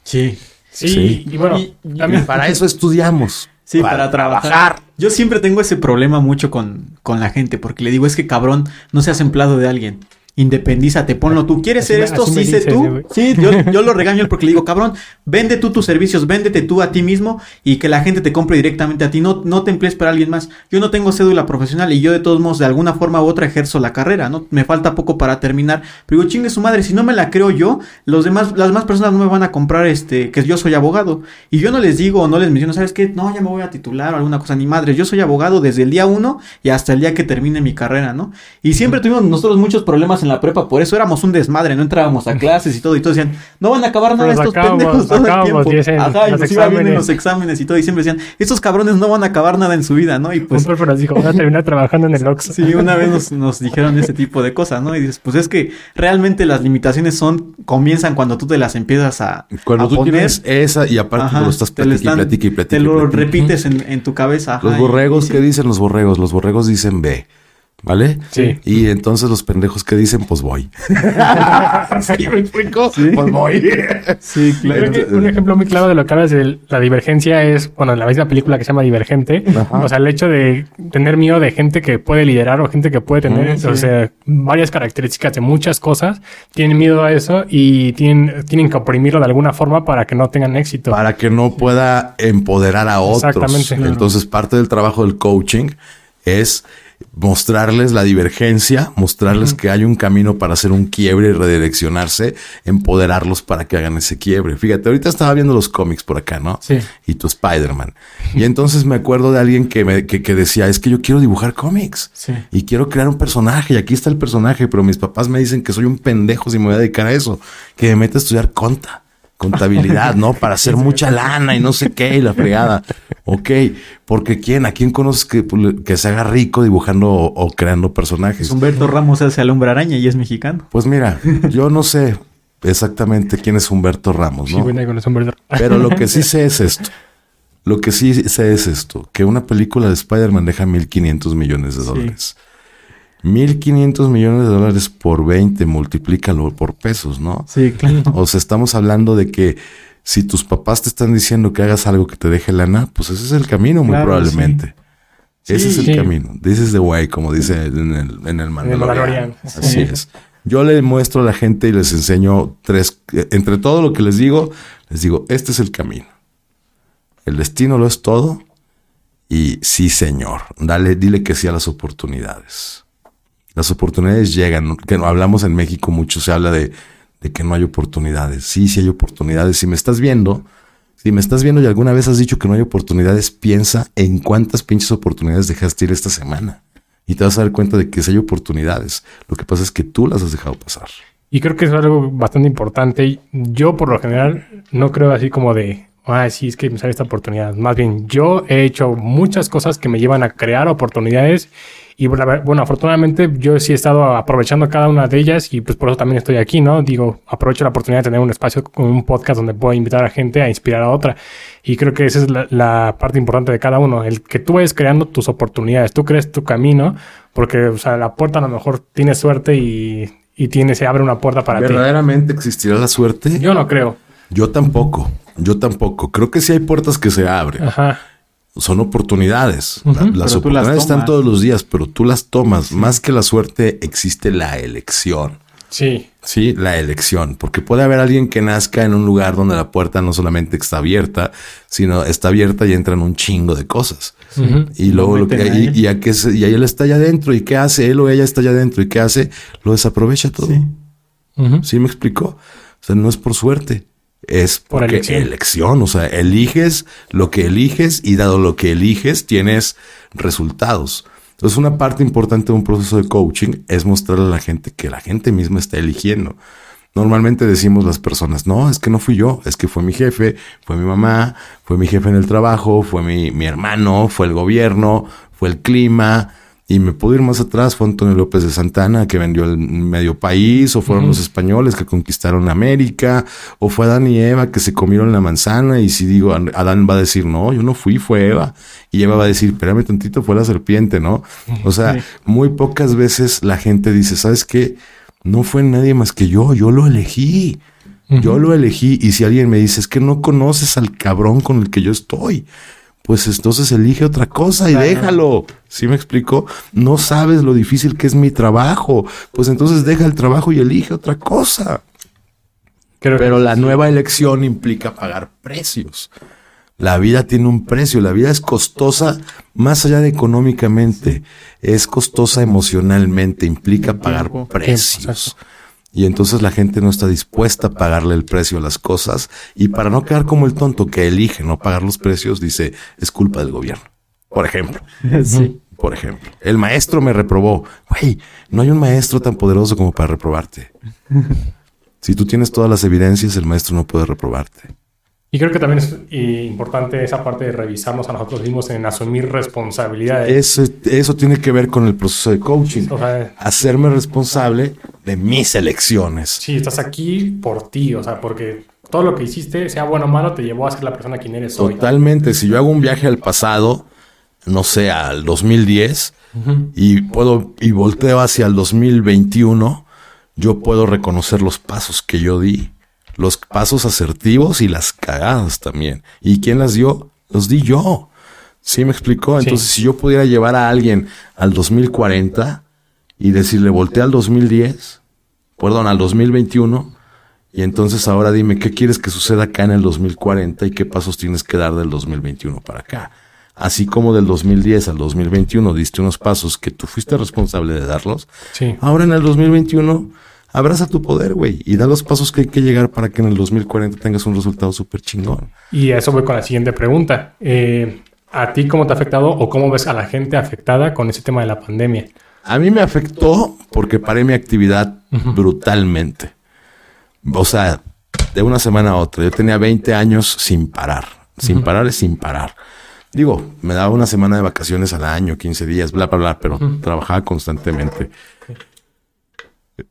Sí. Sí, Sí. y bueno, Y- también Para eso estudiamos. Sí, para, trabajar. Yo siempre tengo ese problema mucho con, con la gente, porque le digo, es que cabrón, no seas empleado de alguien independízate, ponlo tú. ¿Quieres ser esto? Sí, sé tú. Sí, yo, yo, lo regaño porque le digo, cabrón, vende tú tus servicios, véndete tú a ti mismo y que la gente te compre directamente a ti. No, no te emplees para alguien más. Yo no tengo cédula profesional y yo de todos modos, de alguna forma u otra, ejerzo la carrera, ¿no? Me falta poco para terminar. Pero digo, chingue su madre, si no me la creo yo, los demás, las demás personas no me van a comprar este, que yo soy abogado. Y yo no les digo o no les menciono, ¿sabes qué? No, ya me voy a titular o alguna cosa, ni madre. Yo soy abogado desde el día uno y hasta el día que termine mi carrera, ¿no? Y siempre tuvimos nosotros muchos problemas en la prepa, por eso éramos un desmadre, no entrábamos a clases y todo, y todos decían, no van a acabar nada estos pendejos todo el tiempo. Ajá, y nos iba bien en los exámenes y todo, y siempre decían, estos cabrones no van a acabar nada en su vida, ¿no? Y pues. Un nos dijo, van a terminar trabajando en el Oxxo. Sí, una vez nos, nos dijeron ese tipo de cosas, ¿no? Y dices, pues es que realmente las limitaciones son, comienzan cuando tú te las empiezas a. Cuando tú tienes esa y aparte lo estás platicando y platica Te lo repites en, en, tu cabeza. los borregos, ¿qué dicen los borregos? Los borregos dicen B. ¿Vale? Sí. Y entonces los pendejos que dicen, pues voy. ¿Sí me explico? Pues voy. sí, claro. un ejemplo muy claro de lo que hablas de la divergencia es, bueno, en la misma película que se llama Divergente, o sea, el hecho de tener miedo de gente que puede liderar o gente que puede tener, mm, o sea, varias características de muchas cosas, tienen miedo a eso y tienen, tienen que oprimirlo de alguna forma para que no tengan éxito. Para que no pueda empoderar a otros. Exactamente. Entonces, parte del trabajo del coaching es mostrarles la divergencia, mostrarles que hay un camino para hacer un quiebre y redireccionarse, empoderarlos para que hagan ese quiebre. Fíjate, ahorita estaba viendo los cómics por acá, ¿no? Sí. Y tu Spider-Man. Y entonces me acuerdo de alguien que, me, que, que decía, es que yo quiero dibujar cómics. Sí. Y quiero crear un personaje. Y aquí está el personaje, pero mis papás me dicen que soy un pendejo si me voy a dedicar a eso. Que me meta a estudiar conta contabilidad, ¿no? Para hacer mucha lana y no sé qué, y la fregada. Ok, porque ¿quién? ¿A quién conoces que, pues, que se haga rico dibujando o, creando personajes? Humberto Ramos hace al hombre araña y es mexicano. Pues mira, yo no sé exactamente quién es Humberto Ramos, ¿no? Sí, bueno, con Humberto. Pero lo que sí sé es esto. Lo que sí sé es esto, que una película de Spider-Man deja 1.500 millones de dólares. 1.500 millones de dólares por 20, multiplícalo por pesos, ¿no? Sí, claro. O sea, estamos hablando de que si tus papás te están diciendo que hagas algo que te deje lana, pues ese es el camino, muy probablemente. Ese es el camino. This is the way, como dice en el, en el Mandalorian. Así es. Yo le muestro a la gente y les enseño tres, entre todo lo que les digo, les digo, este es el camino. El destino lo es todo. Y sí, señor, dale, dile que sí a las oportunidades. Las oportunidades llegan, que hablamos en México mucho, se habla de, de que no hay oportunidades. Sí, sí hay oportunidades. Si me estás viendo, si me estás viendo y alguna vez has dicho que no hay oportunidades, piensa en cuántas pinches oportunidades dejaste ir esta semana. Y te vas a dar cuenta de que sí hay oportunidades. Lo que pasa es que tú las has dejado pasar. Y creo que es algo bastante importante. Yo, por lo general, no creo así como de, ah, sí, es que me sale esta oportunidad. Más bien, yo he hecho muchas cosas que me llevan a crear oportunidades y bueno, afortunadamente yo sí he estado aprovechando cada una de ellas y pues por eso también estoy aquí, ¿no? Digo, aprovecho la oportunidad de tener un espacio con un podcast donde puedo invitar a gente a inspirar a otra. Y creo que esa es la, parte importante de cada uno, el que tú vayas creando tus oportunidades, tú crees tu camino, porque, o sea, la puerta a lo mejor tiene suerte y, y tiene, se abre una puerta para ti. ¿Verdaderamente existirá la suerte? Yo no creo. Yo tampoco, yo tampoco. Creo que sí hay puertas que se abren. Ajá son oportunidades. las oportunidades están todos los días, pero tú las tomas. Más que la suerte, existe la elección. Sí. Sí, la elección. Porque puede haber alguien que nazca en un lugar donde la puerta no solamente está abierta, sino está abierta y entran un chingo de cosas. Y luego lo que, y, y, a que y ahí él está allá adentro. ¿Y qué hace? Él o ella está allá adentro. ¿Y qué hace? Lo desaprovecha todo. Sí. ¿Sí me explico? O sea, no es por suerte es porque elección. o sea, eliges lo que eliges y dado lo que eliges tienes resultados. Entonces, una parte importante de un proceso de coaching es mostrarle a la gente que la gente misma está eligiendo. Normalmente decimos las personas, no, es que no fui yo, es que fue mi jefe, fue mi mamá, fue mi jefe en el trabajo, fue mi, mi hermano, fue el gobierno, fue el clima, y me puedo ir más atrás, fue Antonio López de Santana que vendió el medio país, o fueron los españoles que conquistaron América, o fue Adán y Eva que se comieron la manzana, y si digo, Adán va a decir, no, yo no fui, fue Eva, y Eva va a decir, espérame tantito, fue la serpiente, ¿no? O sea, muy pocas veces la gente dice, ¿sabes qué? No fue nadie más que yo, yo lo elegí. Yo lo elegí y si alguien me dice, es que no conoces al cabrón con el que yo estoy, pues entonces elige otra cosa y déjalo. ¿Sí me explico? No sabes lo difícil que es mi trabajo. Pues entonces deja el trabajo y elige otra cosa. Pero la nueva elección implica pagar precios. La vida tiene un precio, la vida es costosa más allá de económicamente, es costosa emocionalmente, implica pagar precios. Y entonces la gente no está dispuesta a pagarle el precio a las cosas y para no quedar como el tonto que elige no pagar los precios, dice, es culpa del gobierno. Por ejemplo. Sí. Por ejemplo, el maestro me reprobó. Güey, no hay un maestro tan poderoso como para reprobarte. Si tú tienes todas las evidencias, el maestro no puede reprobarte. Y creo que también es importante esa parte de revisarnos a nosotros mismos en asumir responsabilidades. Eso, eso tiene que ver con el proceso de coaching. Hacerme responsable de mis elecciones. Sí, estás aquí por ti, o sea, porque todo lo que hiciste, sea bueno o malo, te llevó a ser la persona quien eres hoy. Totalmente. Si yo hago un viaje al pasado, no sé, al 2010, y puedo, y volteo hacia el 2021, yo puedo reconocer los pasos que yo di, los pasos asertivos y las cagadas también. ¿Y quién las dio? Los di yo. ¿Sí me explicó? Entonces, si yo pudiera llevar a alguien al 2040 y decirle, voltea al 2010, perdón, al 2021, y entonces ahora dime qué quieres que suceda acá en el 2040 y qué pasos tienes que dar del 2021 para acá. Así como del 2010 al 2021 diste unos pasos que tú fuiste responsable de darlos. Sí. Ahora en el 2021 abraza tu poder, güey, y da los pasos que hay que llegar para que en el 2040 tengas un resultado súper chingón. Y a eso voy con la siguiente pregunta. Eh, ¿A ti cómo te ha afectado o cómo ves a la gente afectada con ese tema de la pandemia? A mí me afectó porque paré mi actividad brutalmente. O sea, de una semana a otra. Yo tenía 20 años sin parar. Sin parar es sin parar. Digo, me daba una semana de vacaciones al año, 15 días, bla, bla, bla, pero trabajaba constantemente.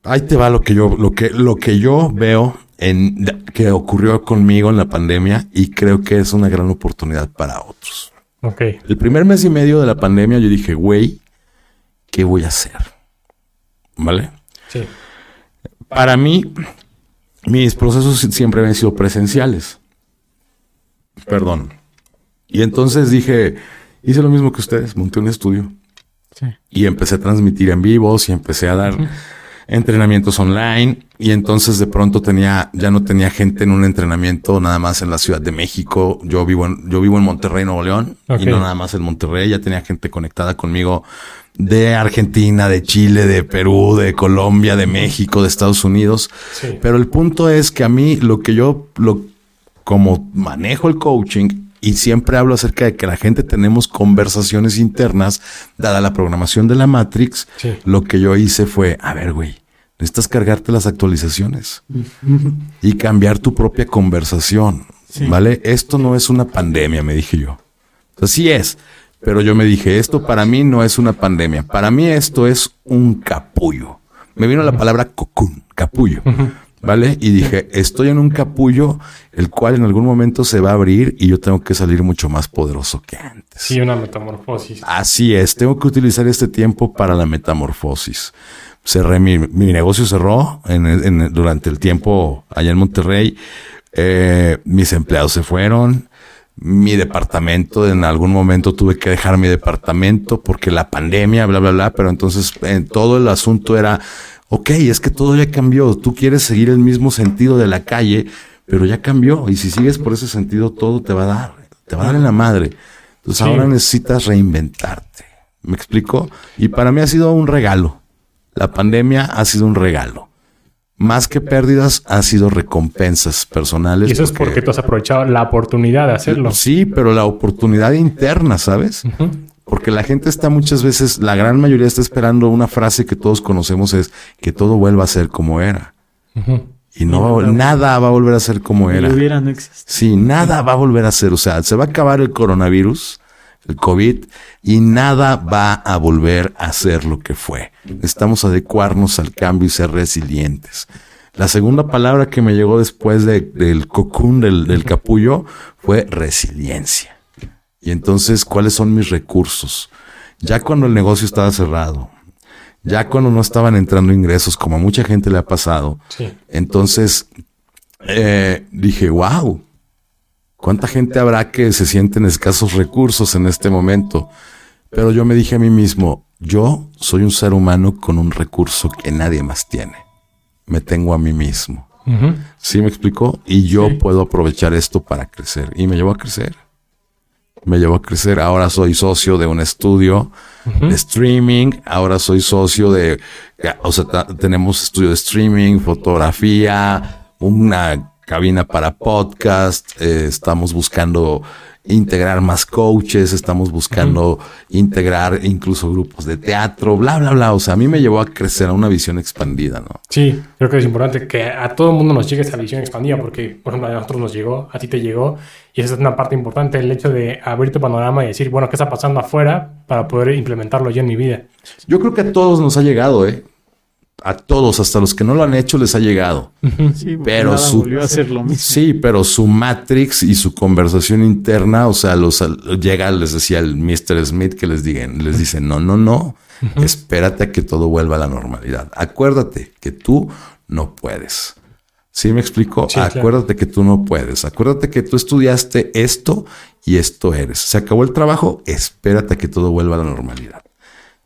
Ahí te va lo que yo, lo que, lo que yo veo en que ocurrió conmigo en la pandemia y creo que es una gran oportunidad para otros. Ok. El primer mes y medio de la pandemia yo dije, güey, ¿qué voy a hacer? ¿Vale? Sí. Para mí, mis procesos siempre habían sido presenciales. Perdón. Y entonces dije, hice lo mismo que ustedes, monté un estudio. Sí. Y empecé a transmitir en vivos y empecé a dar entrenamientos online y entonces de pronto tenía ya no tenía gente en un entrenamiento nada más en la Ciudad de México. Yo vivo en yo vivo en Monterrey, Nuevo León y no nada más en Monterrey, ya tenía gente conectada conmigo de Argentina, de Chile, de Perú, de Colombia, de México, de Estados Unidos. Pero el punto es que a mí lo que yo lo como manejo el coaching y siempre hablo acerca de que la gente tenemos conversaciones internas, dada la programación de la Matrix. Lo que yo hice fue, a ver, güey, necesitas cargarte las actualizaciones y cambiar tu propia conversación. ¿Vale? Esto no es una pandemia, me dije yo. Así es. Pero yo me dije, esto para mí no es una pandemia. Para mí esto es un capullo. Me vino la palabra cocún, capullo. ¿Vale? Y dije, estoy en un capullo el cual en algún momento se va a abrir y yo tengo que salir mucho más poderoso que antes. Sí, una metamorfosis. Así es, tengo que utilizar este tiempo para la metamorfosis. Cerré mi, mi negocio cerró en, durante el tiempo allá en Monterrey. Eh, mis empleados se fueron. Mi departamento, en algún momento tuve que dejar mi departamento porque la pandemia, bla, bla, bla. Pero entonces en todo el asunto era ok, es que todo ya cambió, tú quieres seguir el mismo sentido de la calle, pero ya cambió y si sigues por ese sentido todo te va a dar, te va a dar en la madre. Entonces ahora necesitas reinventarte. ¿Me explico? Y para mí ha sido un regalo. La pandemia ha sido un regalo. Más que pérdidas, ha sido recompensas personales. Y eso es porque tú has aprovechado la oportunidad de hacerlo. Sí, pero la oportunidad interna, ¿sabes? Porque la gente está muchas veces, la gran mayoría está esperando una frase que todos conocemos es que todo vuelva a ser como era. Y no, nada va a volver a ser como era. Hubiera, no existe. Sí, nada va a volver a ser. O sea, se va a acabar el coronavirus, el COVID, y nada va a volver a ser lo que fue. Necesitamos adecuarnos al cambio y ser resilientes. La segunda palabra que me llegó después del cocún, del, del capullo, fue resiliencia. Y entonces, ¿cuáles son mis recursos? Ya cuando el negocio estaba cerrado, ya cuando no estaban entrando ingresos, como a mucha gente le ha pasado, entonces eh, dije, wow, ¿Cuánta gente habrá que se siente en escasos recursos en este momento? Pero yo me dije a mí mismo, yo soy un ser humano con un recurso que nadie más tiene. Me tengo a mí mismo. ¿Sí me explicó? Y yo puedo aprovechar esto para crecer. Y me llevó a crecer. Me llevó a crecer. Ahora soy socio de un estudio de streaming. Ahora soy socio de, o sea, tenemos estudio de streaming, fotografía, una cabina para podcast. Eh, estamos buscando integrar más coaches, estamos buscando integrar incluso grupos de teatro, bla, bla, bla. O sea, a mí me llevó a crecer a una visión expandida, ¿no? Sí, creo que es importante que a todo el mundo nos llegue esa visión expandida, porque, por ejemplo, a nosotros nos llegó, a ti te llegó, y esa es una parte importante, el hecho de abrir tu panorama y decir, bueno, ¿qué está pasando afuera para poder implementarlo yo en mi vida? Yo creo que a todos nos ha llegado, ¿eh? A todos, hasta los que no lo han hecho, les ha llegado. Sí, pero su, sí, pero su matrix y su conversación interna, o sea, los llega, les decía el Mr. Smith que les digan, les dice, no, no, no, espérate a que todo vuelva a la normalidad. Acuérdate que tú no puedes. ¿Sí me explico? Acuérdate que tú no puedes. Acuérdate que tú estudiaste esto y esto eres. Se acabó el trabajo, espérate a que todo vuelva a la normalidad.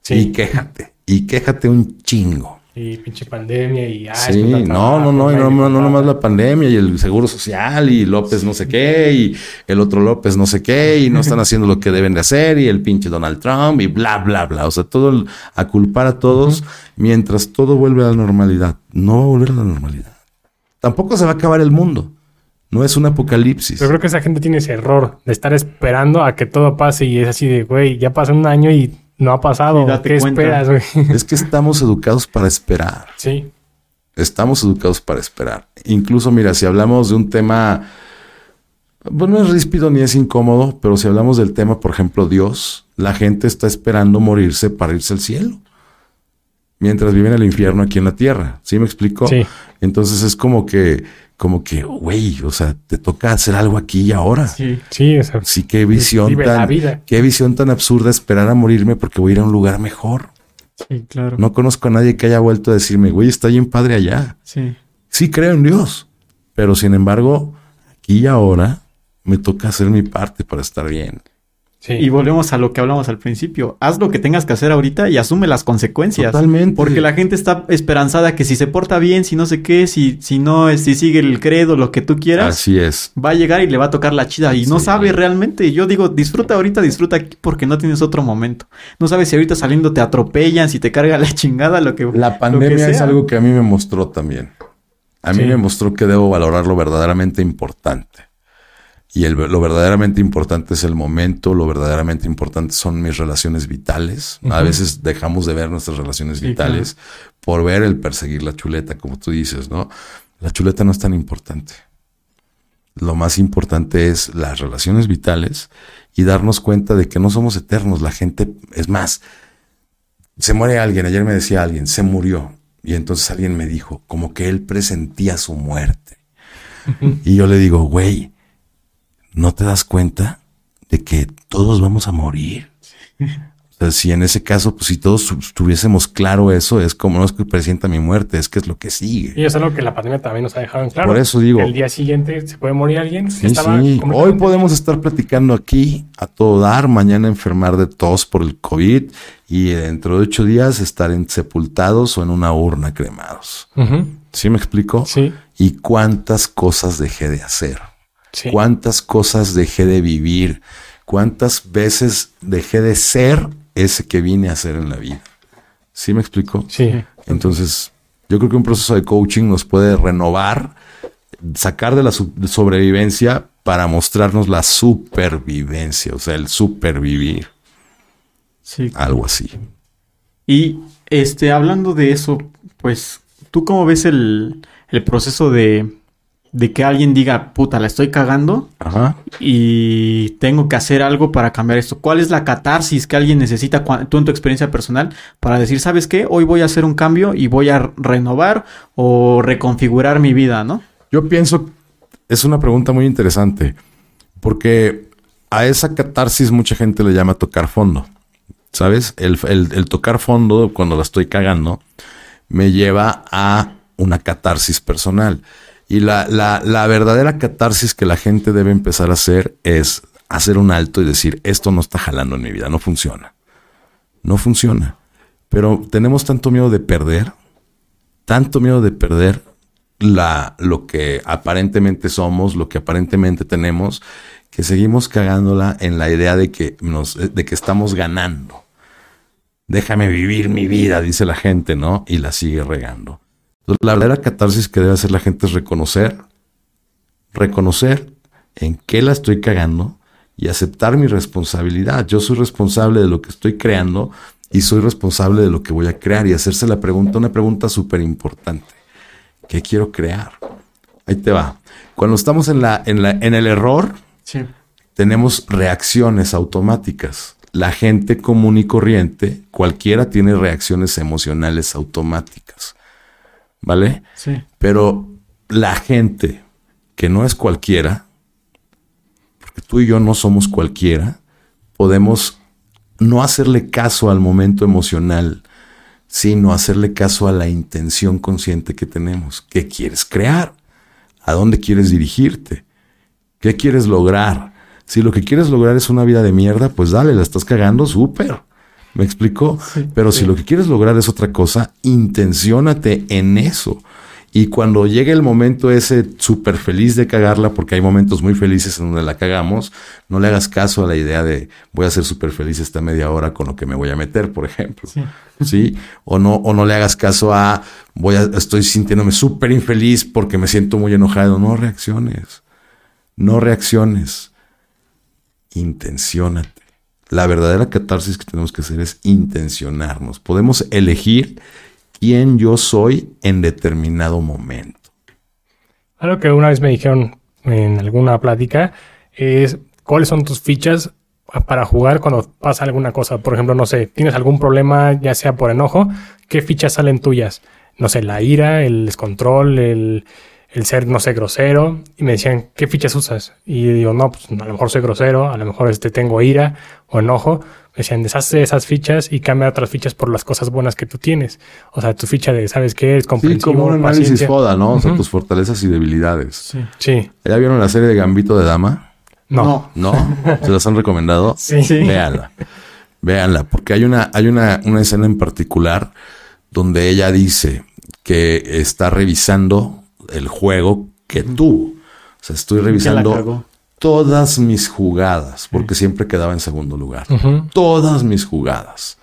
Y quéjate. Y quéjate un chingo y pinche pandemia y... Ah, sí, no, no, no, no, no, no, nomás la pandemia y el seguro social y López no sé qué y el otro López no sé qué y no están haciendo lo que deben de hacer y el pinche Donald Trump y bla, bla, bla. O sea, todo a culpar a todos mientras todo vuelve a la normalidad. No va a volver a la normalidad. Tampoco se va a acabar el mundo. No es un apocalipsis. Yo creo que esa gente tiene ese error de estar esperando a que todo pase y es así de, güey, ya pasó un año y no ha pasado. ¿Qué esperas, güey? Es que estamos educados para esperar. Sí. Estamos educados para esperar. Incluso, mira, si hablamos de un tema, bueno, no es ríspido ni es incómodo, pero si hablamos del tema, por ejemplo, Dios, la gente está esperando morirse para irse al cielo. Mientras viven el infierno aquí en la tierra. ¿Sí me explico? Sí. Entonces es como que como que, güey, o sea, te toca hacer algo aquí y ahora. Sí, sí, sí, qué visión tan, qué visión tan absurda esperar a morirme porque voy a ir a un lugar mejor. Sí, claro. No conozco a nadie que haya vuelto a decirme, güey, está bien padre allá. Sí. Sí creo en Dios, pero sin embargo, aquí y ahora me toca hacer mi parte para estar bien. Y volvemos a lo que hablamos al principio. Haz lo que tengas que hacer ahorita y asume las consecuencias. Totalmente. Porque la gente está esperanzada que si se porta bien, si no sé qué, si, si no, si sigue el credo, lo que tú quieras. Así es. Va a llegar y le va a tocar la chida. Y no sabe realmente. Yo digo, disfruta ahorita, disfruta aquí porque no tienes otro momento. No sabes si ahorita saliendo te atropellan, si te carga la chingada, lo que. La pandemia es algo que a mí me mostró también. A mí me mostró que debo valorar lo verdaderamente importante. Y lo verdaderamente importante es el momento, lo verdaderamente importante son mis relaciones vitales. A veces dejamos de ver nuestras relaciones vitales por ver el perseguir la chuleta, como tú dices, ¿no? La chuleta no es tan importante. Lo más importante es las relaciones vitales y darnos cuenta de que no somos eternos. La gente, es más, se muere alguien, ayer me decía alguien, se murió. Y entonces alguien me dijo, como que él presentía su muerte. Y yo le digo, güey, no te das cuenta de que todos vamos a morir. O sea, si en ese caso, pues si todos tuviésemos claro eso, es como no es que presenta mi muerte, es que es lo que sigue. Y es algo que la pandemia también nos ha dejado en claro. Por eso digo. El día siguiente se puede morir alguien. Sí, sí. Hoy podemos estar platicando aquí a todo dar, mañana enfermar de tos por el COVID y dentro de ocho días estar en sepultados o en una urna cremados. ¿Sí me explico? Sí. Y cuántas cosas dejé de hacer cuántas cosas dejé de vivir, cuántas veces dejé de ser ese que vine a ser en la vida. ¿Sí me explico? Sí. Entonces, yo creo que un proceso de coaching nos puede renovar, sacar de la sobrevivencia para mostrarnos la supervivencia, o sea, el supervivir. Sí. Algo así. Y este, hablando de eso, pues, ¿tú cómo ves el proceso de, de que alguien diga, puta, la estoy cagando y tengo que hacer algo para cambiar esto. ¿Cuál es la catarsis que alguien necesita tú en tu experiencia personal para decir, sabes qué, hoy voy a hacer un cambio y voy a renovar o reconfigurar mi vida, ¿no? Yo pienso, es una pregunta muy interesante, porque a esa catarsis mucha gente le llama tocar fondo, ¿sabes? El, el tocar fondo, cuando la estoy cagando, me lleva a una catarsis personal. Y la, la, la verdadera catarsis que la gente debe empezar a hacer es hacer un alto y decir, esto no está jalando en mi vida, no funciona. No funciona. Pero tenemos tanto miedo de perder, tanto miedo de perder la, lo que aparentemente somos, lo que aparentemente tenemos, que seguimos cagándola en la idea de que, nos, de que estamos ganando. Déjame vivir mi vida, dice la gente, ¿no? Y la sigue regando. Entonces, la verdadera catarsis que debe hacer la gente es reconocer, reconocer en qué la estoy cagando y aceptar mi responsabilidad. Yo soy responsable de lo que estoy creando y soy responsable de lo que voy a crear y hacerse la pregunta, una pregunta súper importante. ¿Qué quiero crear? Ahí te va. Cuando estamos en, la, en, la, en el error, tenemos reacciones automáticas. La gente común y corriente, cualquiera tiene reacciones emocionales automáticas. ¿Vale? Sí. Pero la gente que no es cualquiera, porque tú y yo no somos cualquiera, podemos no hacerle caso al momento emocional, sino hacerle caso a la intención consciente que tenemos. ¿Qué quieres crear? ¿A dónde quieres dirigirte? ¿Qué quieres lograr? Si lo que quieres lograr es una vida de mierda, pues dale, la estás cagando súper. ¿Me explicó? Pero si lo que quieres lograr es otra cosa, intenciónate en eso. Y cuando llegue el momento ese súper feliz de cagarla, porque hay momentos muy felices en donde la cagamos, no le hagas caso a la idea de voy a ser súper feliz esta media hora con lo que me voy a meter, por ejemplo. Sí. O no, o no le hagas caso a voy a, estoy sintiéndome súper infeliz porque me siento muy enojado. No reacciones. No reacciones. Intenciónate. La verdadera catarsis que tenemos que hacer es intencionarnos. Podemos elegir quién yo soy en determinado momento. Algo que una vez me dijeron en alguna plática es cuáles son tus fichas para jugar cuando pasa alguna cosa. Por ejemplo, no sé, tienes algún problema, ya sea por enojo, ¿qué fichas salen tuyas? No sé, la ira, el descontrol, el, el ser, no sé, grosero. Y me decían, ¿qué fichas usas? Y digo, no, pues a lo mejor soy grosero, a lo mejor este, tengo ira o enojo. Me decían, deshazte esas fichas y cambia otras fichas por las cosas buenas que tú tienes. O sea, tu ficha de, ¿sabes qué? Es comprensivo, Sí, como un análisis foda, ¿no? O sea, tus fortalezas y debilidades. Sí. Sí. ¿Ya vieron la serie de Gambito de Dama? No. ¿No? ¿Se las han recomendado? Sí. Sí. Véanla. Véanla, porque hay una, hay una, una escena en particular donde ella dice que está revisando el juego que tuvo. O sea, estoy revisando todas mis jugadas, porque siempre quedaba en segundo lugar. Todas mis jugadas.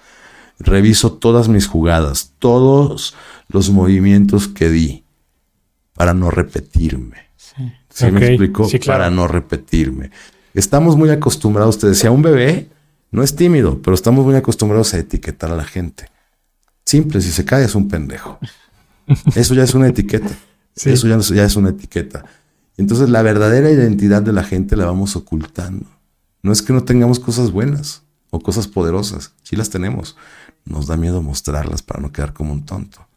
Reviso todas mis jugadas, todos los movimientos que di para no repetirme. Sí. ¿Sí me explico? sí, claro. Para no repetirme. Estamos muy acostumbrados, te decía, un bebé no es tímido, pero estamos muy acostumbrados a etiquetar a la gente. Simple, si se cae es un pendejo. Eso ya es una etiqueta. Sí. Eso ya, ya es una etiqueta. Entonces la verdadera identidad de la gente la vamos ocultando. No es que no tengamos cosas buenas o cosas poderosas. Sí las tenemos. Nos da miedo mostrarlas para no quedar como un tonto.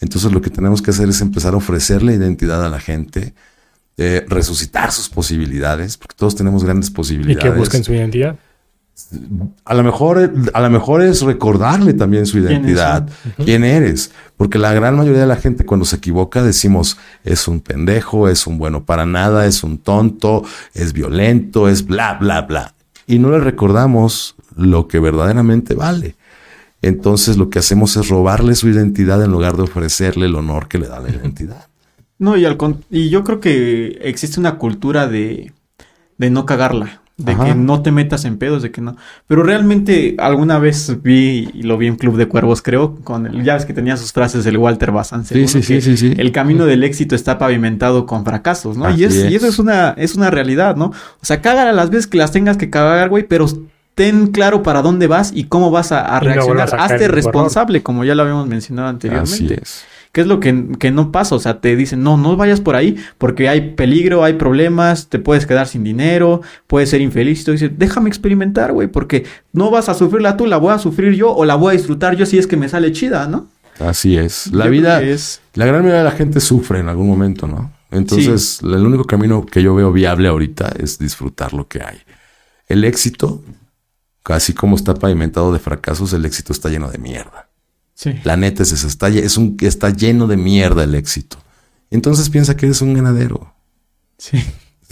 Entonces lo que tenemos que hacer es empezar a ofrecerle identidad a la gente, eh, resucitar sus posibilidades, porque todos tenemos grandes Y posibilidades. que busquen su identidad. A lo mejor, a lo mejor es recordarle también su ¿Quiénes identidad, quién eres, porque la gran mayoría de la gente cuando se equivoca decimos es un pendejo, es un bueno para nada, es un tonto, es violento, es bla bla bla, y no le recordamos lo que verdaderamente vale. Entonces lo que hacemos es robarle su identidad en lugar de ofrecerle el honor que le da la identidad. No, y, al con- y yo creo que existe una cultura de, de no cagarla, de Ajá. que no te metas en pedos, de que no. Pero realmente alguna vez vi, y lo vi en Club de Cuervos, creo, con el, ya ves que tenía sus frases del Walter Bazán. Sí, sí, sí, sí, sí. El camino del éxito está pavimentado con fracasos, ¿no? Y, Así es, y es. eso es una, es una realidad, ¿no? O sea, cágala las veces que las tengas que cagar, güey, pero ten claro para dónde vas y cómo vas a, a Y no reaccionar. a Hazte responsable, como ya lo habíamos mencionado Así anteriormente. es. ¿Qué es lo que, que no pasa? O sea, te dicen, no, no vayas por ahí porque hay peligro, hay problemas, te puedes quedar sin dinero, puedes ser infeliz. Y tú dices, déjame experimentar, güey, porque no vas a sufrirla tú, la voy a sufrir yo o la voy a disfrutar yo si es que me sale chida, ¿no? Así es. La Yo vida es... La gran mayoría de la gente sufre en algún momento, ¿no? Entonces, el único camino que yo veo viable ahorita es disfrutar lo que hay. El éxito, así como está pavimentado de fracasos, el éxito está lleno de mierda. Sí. La neta es esa, está, es un, está lleno de mierda el éxito. entonces piensa que eres un ganadero. Sí.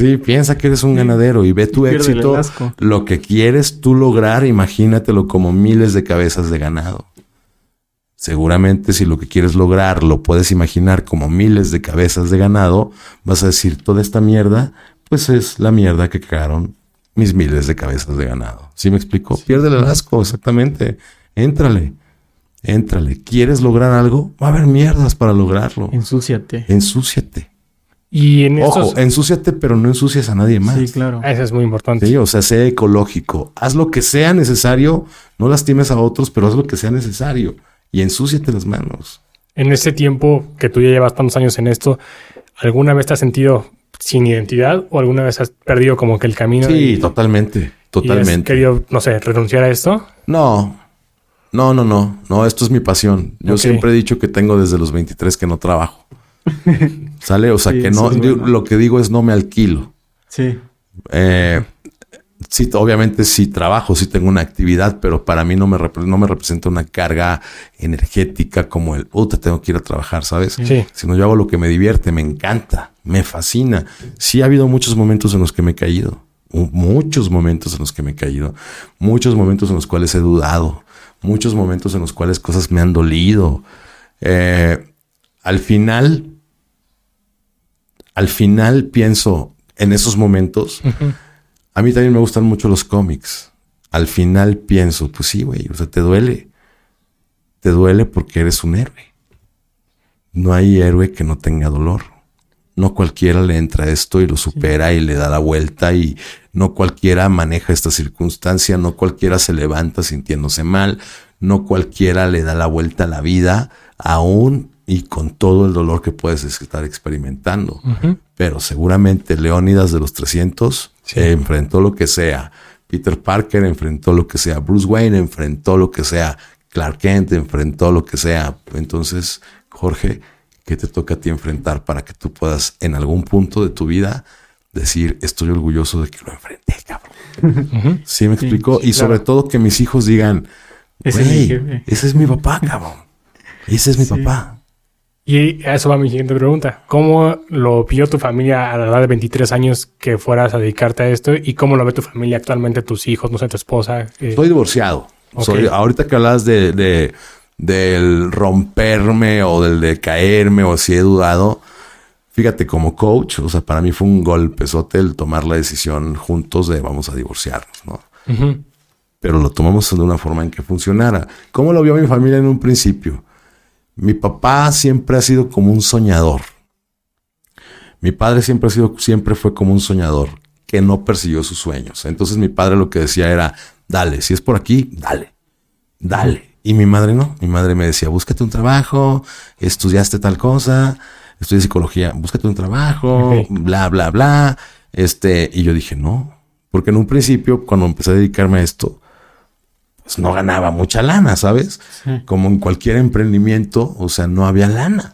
Sí, piensa que eres un ganadero y ve tu éxito, lo que quieres tú lograr, imagínatelo como miles de cabezas de ganado. Seguramente si lo que quieres lograr lo puedes imaginar como miles de cabezas de ganado, vas a decir toda esta mierda, pues es la mierda que cagaron mis miles de cabezas de ganado. ¿Sí me explico? Pierde el asco, exactamente. Éntrale, éntrale. ¿Quieres lograr algo? Va a haber mierdas para lograrlo. Ensúciate. Ensúciate. Y en estos... Ojo, ensúciate, pero no ensucias a nadie más. Sí, claro. Eso es muy importante. Sí, o sea, sea ecológico. Haz lo que sea necesario. No lastimes a otros, pero haz lo que sea necesario. Y ensúciate las manos. En ese tiempo que tú ya llevas tantos años en esto, ¿alguna vez te has sentido sin identidad o alguna vez has perdido como que el camino? Sí, y- totalmente. y has Totalmente. querido, no sé, renunciar a esto? No. No, no, no. No, esto es mi pasión. Yo siempre he dicho que tengo desde los 23 que no trabajo. ¿Sale? O sea, Sí, que no... yo- lo que digo es no me alquilo. Sí. Eh, sí, obviamente sí trabajo, sí tengo una actividad, pero para mí no me, no me representa una carga energética como el, puta, tengo que ir a trabajar, ¿sabes? Sí. Sino yo hago lo que me divierte, me encanta, me fascina. Sí ha habido muchos momentos en los que me he caído, mu- muchos momentos en los que me he caído, muchos momentos en los cuales he dudado, muchos momentos en los cuales cosas me han dolido. Eh, al final, al final pienso en esos momentos, a mí también me gustan mucho los cómics. Al final pienso, pues sí, güey, o sea, te duele. Te duele porque eres un héroe. No hay héroe que no tenga dolor. No cualquiera le entra esto y lo supera y le da la vuelta y no cualquiera maneja esta circunstancia, no cualquiera se levanta sintiéndose mal, no cualquiera le da la vuelta a la vida aún y con todo el dolor que puedes estar experimentando. Pero seguramente Leónidas de los 300 Sí. eh, enfrentó lo que sea. Peter Parker enfrentó lo que sea. Bruce Wayne enfrentó lo que sea. Clark Kent enfrentó lo que sea. Entonces, Jorge, ¿qué te toca a ti enfrentar para que tú puedas en algún punto de tu vida decir, estoy orgulloso de que lo enfrenté, cabrón? ¿Sí me explico? sí, y sobre todo que mis hijos digan, Ese es mi "Güey, jefe". ese es mi papá, cabrón. Ese es mi Sí. papá. Y a eso va mi siguiente pregunta. ¿Cómo lo vio tu familia a la edad de 23 años que fueras a dedicarte a esto? ¿Y cómo lo ve tu familia actualmente, tus hijos, no sé, tu esposa? Eh, Soy divorciado. Soy, ahorita que hablas de, de- del romperme o del de caerme o si he dudado, fíjate, como coach, o sea, para mí fue un golpezote el tomar la decisión juntos de vamos a divorciarnos, ¿no? Pero lo tomamos de una forma en que funcionara. ¿Cómo lo vio mi familia en un principio? Mi papá siempre ha sido como un soñador. Mi padre siempre ha sido, siempre fue como un soñador que no persiguió sus sueños. Entonces mi padre lo que decía era, dale, si es por aquí, dale, dale. Y mi madre no, mi madre me decía, búscate un trabajo, estudiaste tal cosa, estudié psicología, búscate un trabajo, bla, bla, bla. Este, y yo dije, no, porque en un principio, cuando empecé a dedicarme a esto, pues no ganaba mucha lana, ¿sabes? Sí. Como en cualquier emprendimiento, o sea, no había lana.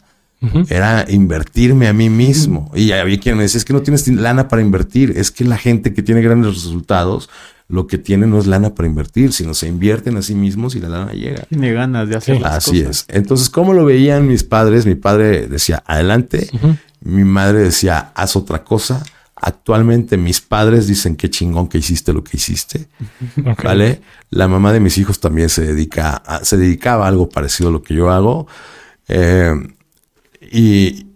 Era invertirme a mí mismo. Y había quien me decía, es que no tienes lana para invertir. Es que la gente que tiene grandes resultados, lo que tiene no es lana para invertir, sino se invierten a sí mismos y la lana llega. Tiene ganas de hacer Sí, las Así cosas. es. Entonces, ¿cómo lo veían mis padres? Mi padre decía, adelante. Mi madre decía, haz otra cosa. Actualmente mis padres dicen, qué chingón que hiciste lo que hiciste. ¿Vale? La mamá de mis hijos también se dedica a- se dedicaba a algo parecido a lo que yo hago. Eh, y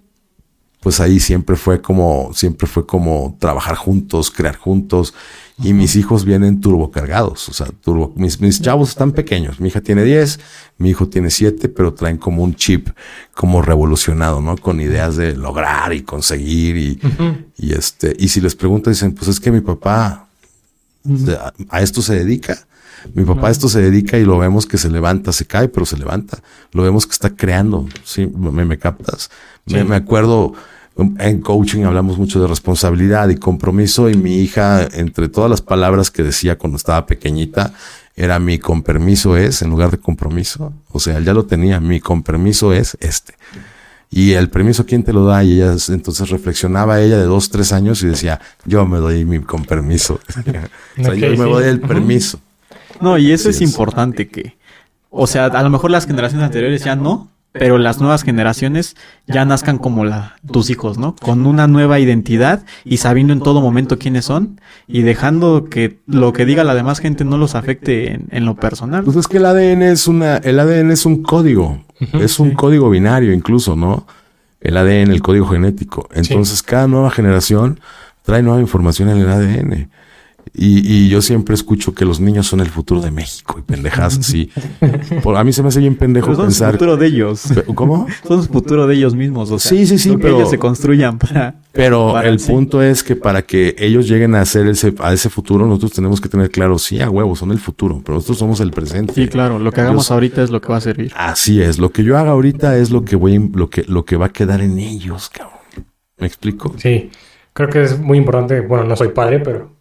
pues ahí siempre fue como, siempre fue como trabajar juntos, crear juntos. Y mis hijos vienen turbocargados. O sea, turbo, mis, mis chavos están pequeños. Mi hija tiene 10, mi hijo tiene 7, pero traen como un chip como revolucionado, ¿no? Con ideas de lograr y conseguir y, y este, y si les pregunto, dicen, pues es que mi papá a, a esto se dedica. Mi papá a esto se dedica y lo vemos que se levanta, se cae, pero se levanta. Lo vemos que está creando. Sí, me, me captas. Me, Sí. me acuerdo en coaching hablamos mucho de responsabilidad y compromiso y mi hija, entre todas las palabras que decía cuando estaba pequeñita, era mi con permiso es en lugar de compromiso. O sea, él ya lo tenía. Mi con permiso es este. Y el permiso, ¿quién te lo da? Y ella entonces reflexionaba ella de dos, tres años y decía, yo me doy mi con permiso. o sea, yo me doy el permiso. No, y eso Así es, es. importante que, o sea, a lo mejor las generaciones anteriores ya no, pero las nuevas generaciones ya nazcan como la, tus hijos, ¿no? Con una nueva identidad y sabiendo en todo momento quiénes son y dejando que lo que diga la demás gente no los afecte en, lo personal. Pues es que el ADN es una, el ADN es un código, es un código binario incluso, ¿no? El ADN, el código genético. Entonces cada nueva generación trae nueva información en el ADN. Y, y, yo siempre escucho que los niños son el futuro de México y pendejas así. Por, a mí se me hace bien pendejo pero son pensar. el futuro de ellos. ¿Cómo? Son el futuro de ellos mismos. O sea, sí, sí, sí. pero, que ellos se construyan para. Pero el punto es que para que ellos lleguen a hacer ese, a ese futuro, nosotros tenemos que tener claro, sí, a huevo, son el futuro, pero nosotros somos el presente. Sí, claro. Lo que hagamos ahorita es lo que va a servir. Así es. Lo que yo haga ahorita es lo que voy, lo que, lo que va a quedar en ellos, cabrón. ¿Me explico? Sí. Creo que es muy importante. Bueno, no soy padre, pero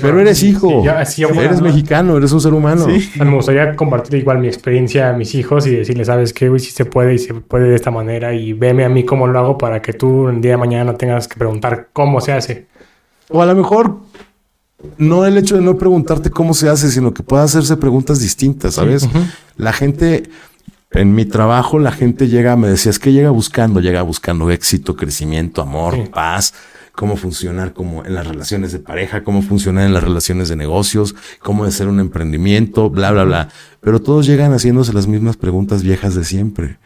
pero eres hijo. eres mexicano, eres un ser humano. Me gustaría compartir igual mi experiencia a mis hijos y decirles, sabes qué, si se puede y se puede de esta manera y veme a mí cómo lo hago para que tú el día de mañana no tengas que preguntar cómo se hace. O a lo mejor no el hecho de no preguntarte cómo se hace, sino que pueda hacerse preguntas distintas, ¿sabes? La gente, en mi trabajo, la gente llega, me decía, es que llega buscando, llega buscando éxito, crecimiento, amor, paz cómo funcionar como en las relaciones de pareja, cómo funcionar en las relaciones de negocios, cómo hacer un emprendimiento, bla, bla, bla. Pero todos llegan haciéndose las mismas preguntas viejas de siempre.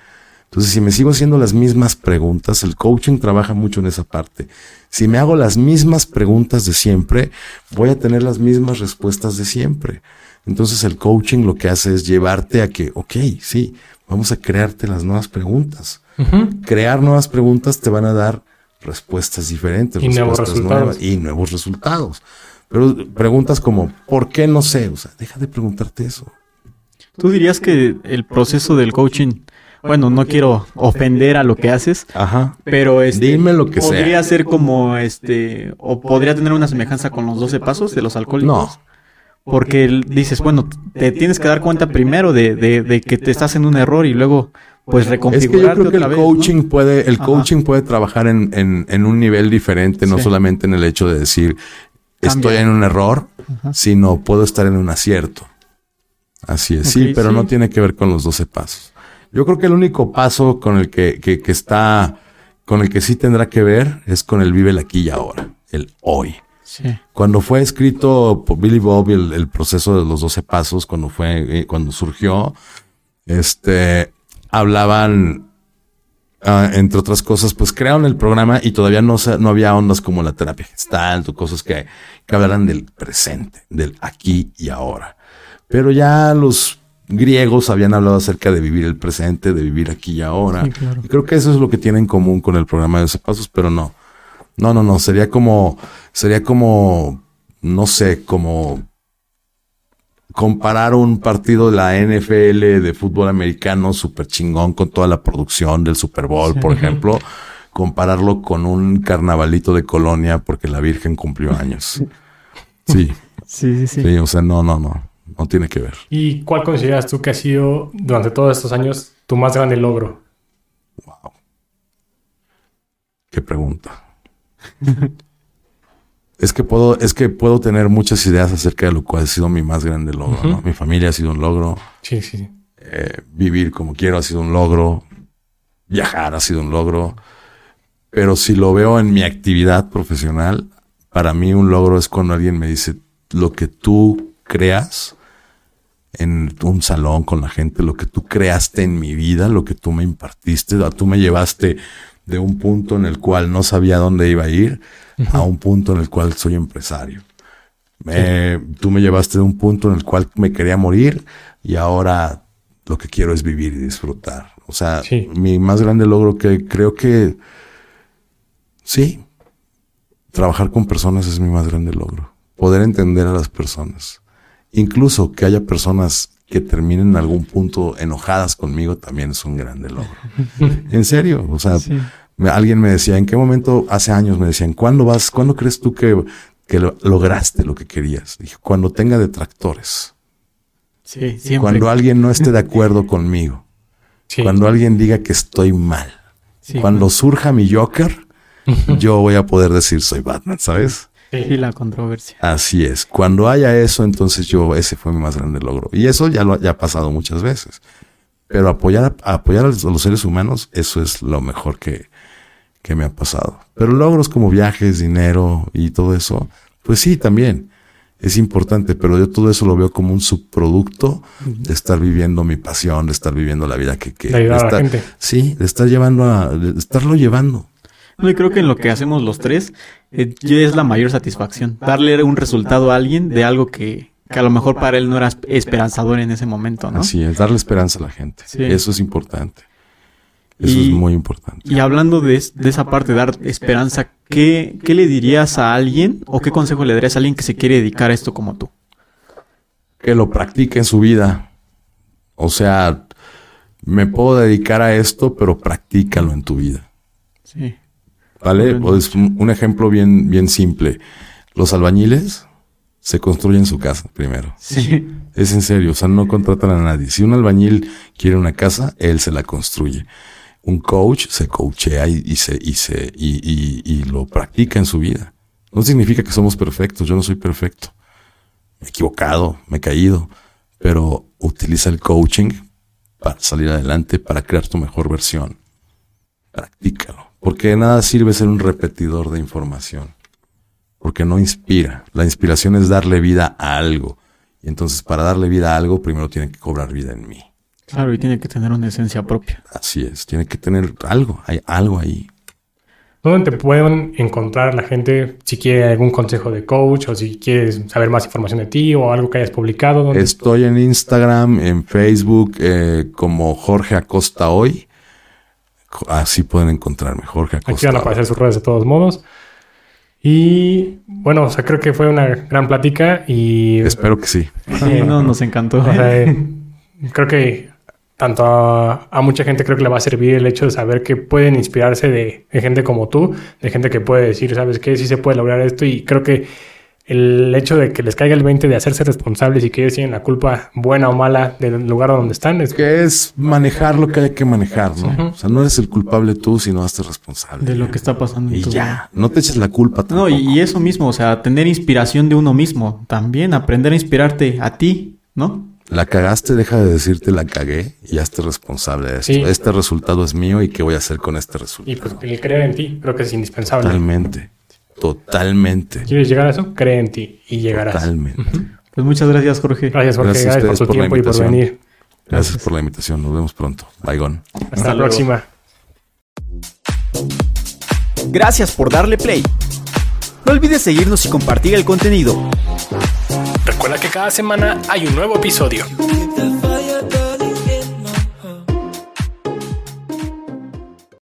Entonces, si me sigo haciendo las mismas preguntas, el coaching trabaja mucho en esa parte. Si me hago las mismas preguntas de siempre, voy a tener las mismas respuestas de siempre. Entonces, el coaching lo que hace es llevarte a que, ok, sí, vamos a crearte las nuevas preguntas. Crear nuevas preguntas te van a dar respuestas diferentes, y nuevos resultados. y nuevos resultados. Pero preguntas como, ¿por qué no sé? O sea, deja de preguntarte eso. ¿Tú dirías que el proceso del coaching, bueno, no quiero ofender a lo que haces, Ajá. pero este, dime lo que podría ser como este, o podría tener una semejanza con los 12 pasos de los alcohólicos? No. Porque dices, bueno, te tienes que dar cuenta primero de, de, de que te estás en un error y luego pues reconfigurar. Es que yo creo que el coaching puede, el coaching puede trabajar en, en, en, un nivel diferente, no solamente en el hecho de decir estoy en un error, sino puedo estar en un acierto. Así es, sí, pero no tiene que ver con los 12 pasos. Yo creo que el único paso con el que, que, que, está, con el que sí tendrá que ver es con el vive el aquí y ahora, el hoy. Cuando fue escrito por Billy Bob el, el, proceso de los 12 pasos, cuando fue, eh, cuando surgió, este, hablaban, ah, entre otras cosas, pues crearon el programa y todavía no, no había ondas como la terapia gestal o cosas que, que hablaran del presente, del aquí y ahora. Pero ya los griegos habían hablado acerca de vivir el presente, de vivir aquí y ahora. y creo que eso es lo que tiene en común con el programa de 12 pasos, pero no. No, no, no. Sería como, sería como, no sé, como comparar un partido de la NFL de fútbol americano súper chingón con toda la producción del Super Bowl, por ejemplo, compararlo con un carnavalito de colonia porque la Virgen cumplió años. Sí. Sí, sí, sí. Sí, o sea, no, no, no. No tiene que ver. ¿Y cuál consideras tú que ha sido durante todos estos años tu más grande logro? Wow. Qué pregunta. Es que puedo, es que puedo tener muchas ideas acerca de lo cual ha sido mi más grande logro, ¿no? Mi familia ha sido un logro. Sí, sí. Eh, vivir como quiero ha sido un logro. Viajar ha sido un logro. Pero si lo veo en mi actividad profesional, para mí un logro es cuando alguien me dice lo que tú creas en un salón con la gente, lo que tú creaste en mi vida, lo que tú me impartiste, tú me llevaste de un punto en el cual no sabía dónde iba a ir a un punto en el cual soy empresario. Tú me llevaste de un punto en el cual me quería morir y ahora lo que quiero es vivir y disfrutar. O sea, mi más grande logro que creo que sí, trabajar con personas es mi más grande logro. Poder entender a las personas. Incluso que haya personas que terminen en algún punto enojadas conmigo también es un grande logro. en serio, o sea, alguien me decía, ¿en qué momento, hace años me decían, ¿cuándo vas, cuándo crees tú que, que lograste lo que querías? Dije, cuando tenga detractores. Sí, siempre. Cuando alguien no esté de acuerdo conmigo. Cuando alguien diga que estoy mal. cuando surja mi Joker, yo voy a poder decir soy Batman, ¿sabes? Sí, la controversia. Así es. Cuando haya eso, entonces yo, ese fue mi más grande logro. Y eso ya lo ya ha pasado muchas veces. Pero apoyar, apoyar a los seres humanos, eso es lo mejor que, que me ha pasado. Pero logros como viajes, dinero y todo eso, pues sí, también es importante, pero yo todo eso lo veo como un subproducto de estar viviendo mi pasión, de estar viviendo la vida que... que de ayudar a la gente. Sí, de estar llevando a... de estarlo llevando. No, y creo que en lo que hacemos los tres eh, es la mayor satisfacción. Darle un resultado a alguien de algo que, que a lo mejor para él no era esperanzador en ese momento, ¿no? Así es, darle esperanza a la gente. Eso es importante. Eso es muy importante. Y hablando de, de, esa parte, dar esperanza, ¿qué, ¿qué le dirías a alguien o qué consejo le darías a alguien que se quiere dedicar a esto como tú? Que lo practique en su vida. O sea, me puedo dedicar a esto, pero practícalo en tu vida. Sí. ¿Vale? Pues un ejemplo bien, bien simple. Los albañiles se construyen su casa primero. Sí. Es en serio, o sea, no contratan a nadie. Si un albañil quiere una casa, él se la construye. Un coach se coachea y, se, y, se, y, y, lo practica en su vida. No significa que somos perfectos, yo no soy perfecto. Me he equivocado, me he caído, pero utiliza el coaching para salir adelante, para crear tu mejor versión. Practícalo. Porque nada sirve ser un repetidor de información. Porque no inspira. La inspiración es darle vida a algo. Y entonces para darle vida a algo, primero tiene que cobrar vida en mí. Claro, y tiene que tener una esencia propia. Así es, tiene que tener algo, hay algo ahí. ¿Dónde te pueden encontrar la gente si quiere algún consejo de coach o si quieres saber más información de ti o algo que hayas publicado? Estoy en Instagram, en Facebook eh, como Jorge Acosta Hoy. Así pueden encontrarme, Jorge Acosta. Aquí van a aparecer sus redes de todos modos. Y bueno, o sea, creo que fue una gran plática y... Espero que sí. Sí, no, nos encantó. creo que tanto a, mucha gente creo que le va a servir el hecho de saber que pueden inspirarse de, de, gente como tú, de gente que puede decir, ¿sabes qué? Sí se puede lograr esto y creo que el hecho de que les caiga el 20 de hacerse responsables y que ellos tienen la culpa buena o mala del lugar donde están. Es que es manejar lo que hay que manejar, ¿no? O sea, no eres el culpable tú, sino hazte responsable. De lo que está pasando. Y ya, no te eches la culpa. Tampoco. No, y, eso mismo, o sea, tener inspiración de uno mismo. También aprender a inspirarte a ti, ¿no? La cagaste, deja de decirte la cagué y hazte responsable de esto. Este resultado es mío y qué voy a hacer con este resultado. Y pues el creer en ti creo que es indispensable. Totalmente. Totalmente. ¿Quieres llegar a eso? Cree en ti y llegarás. Totalmente. Pues muchas gracias, Jorge. Gracias, Jorge. Gracias, por tu tiempo y por venir. Gracias, por la invitación. Nos vemos pronto. Bye, Hasta, Hasta la próxima. Gracias por darle play. No olvides seguirnos y compartir el contenido. Recuerda que cada semana hay un nuevo episodio.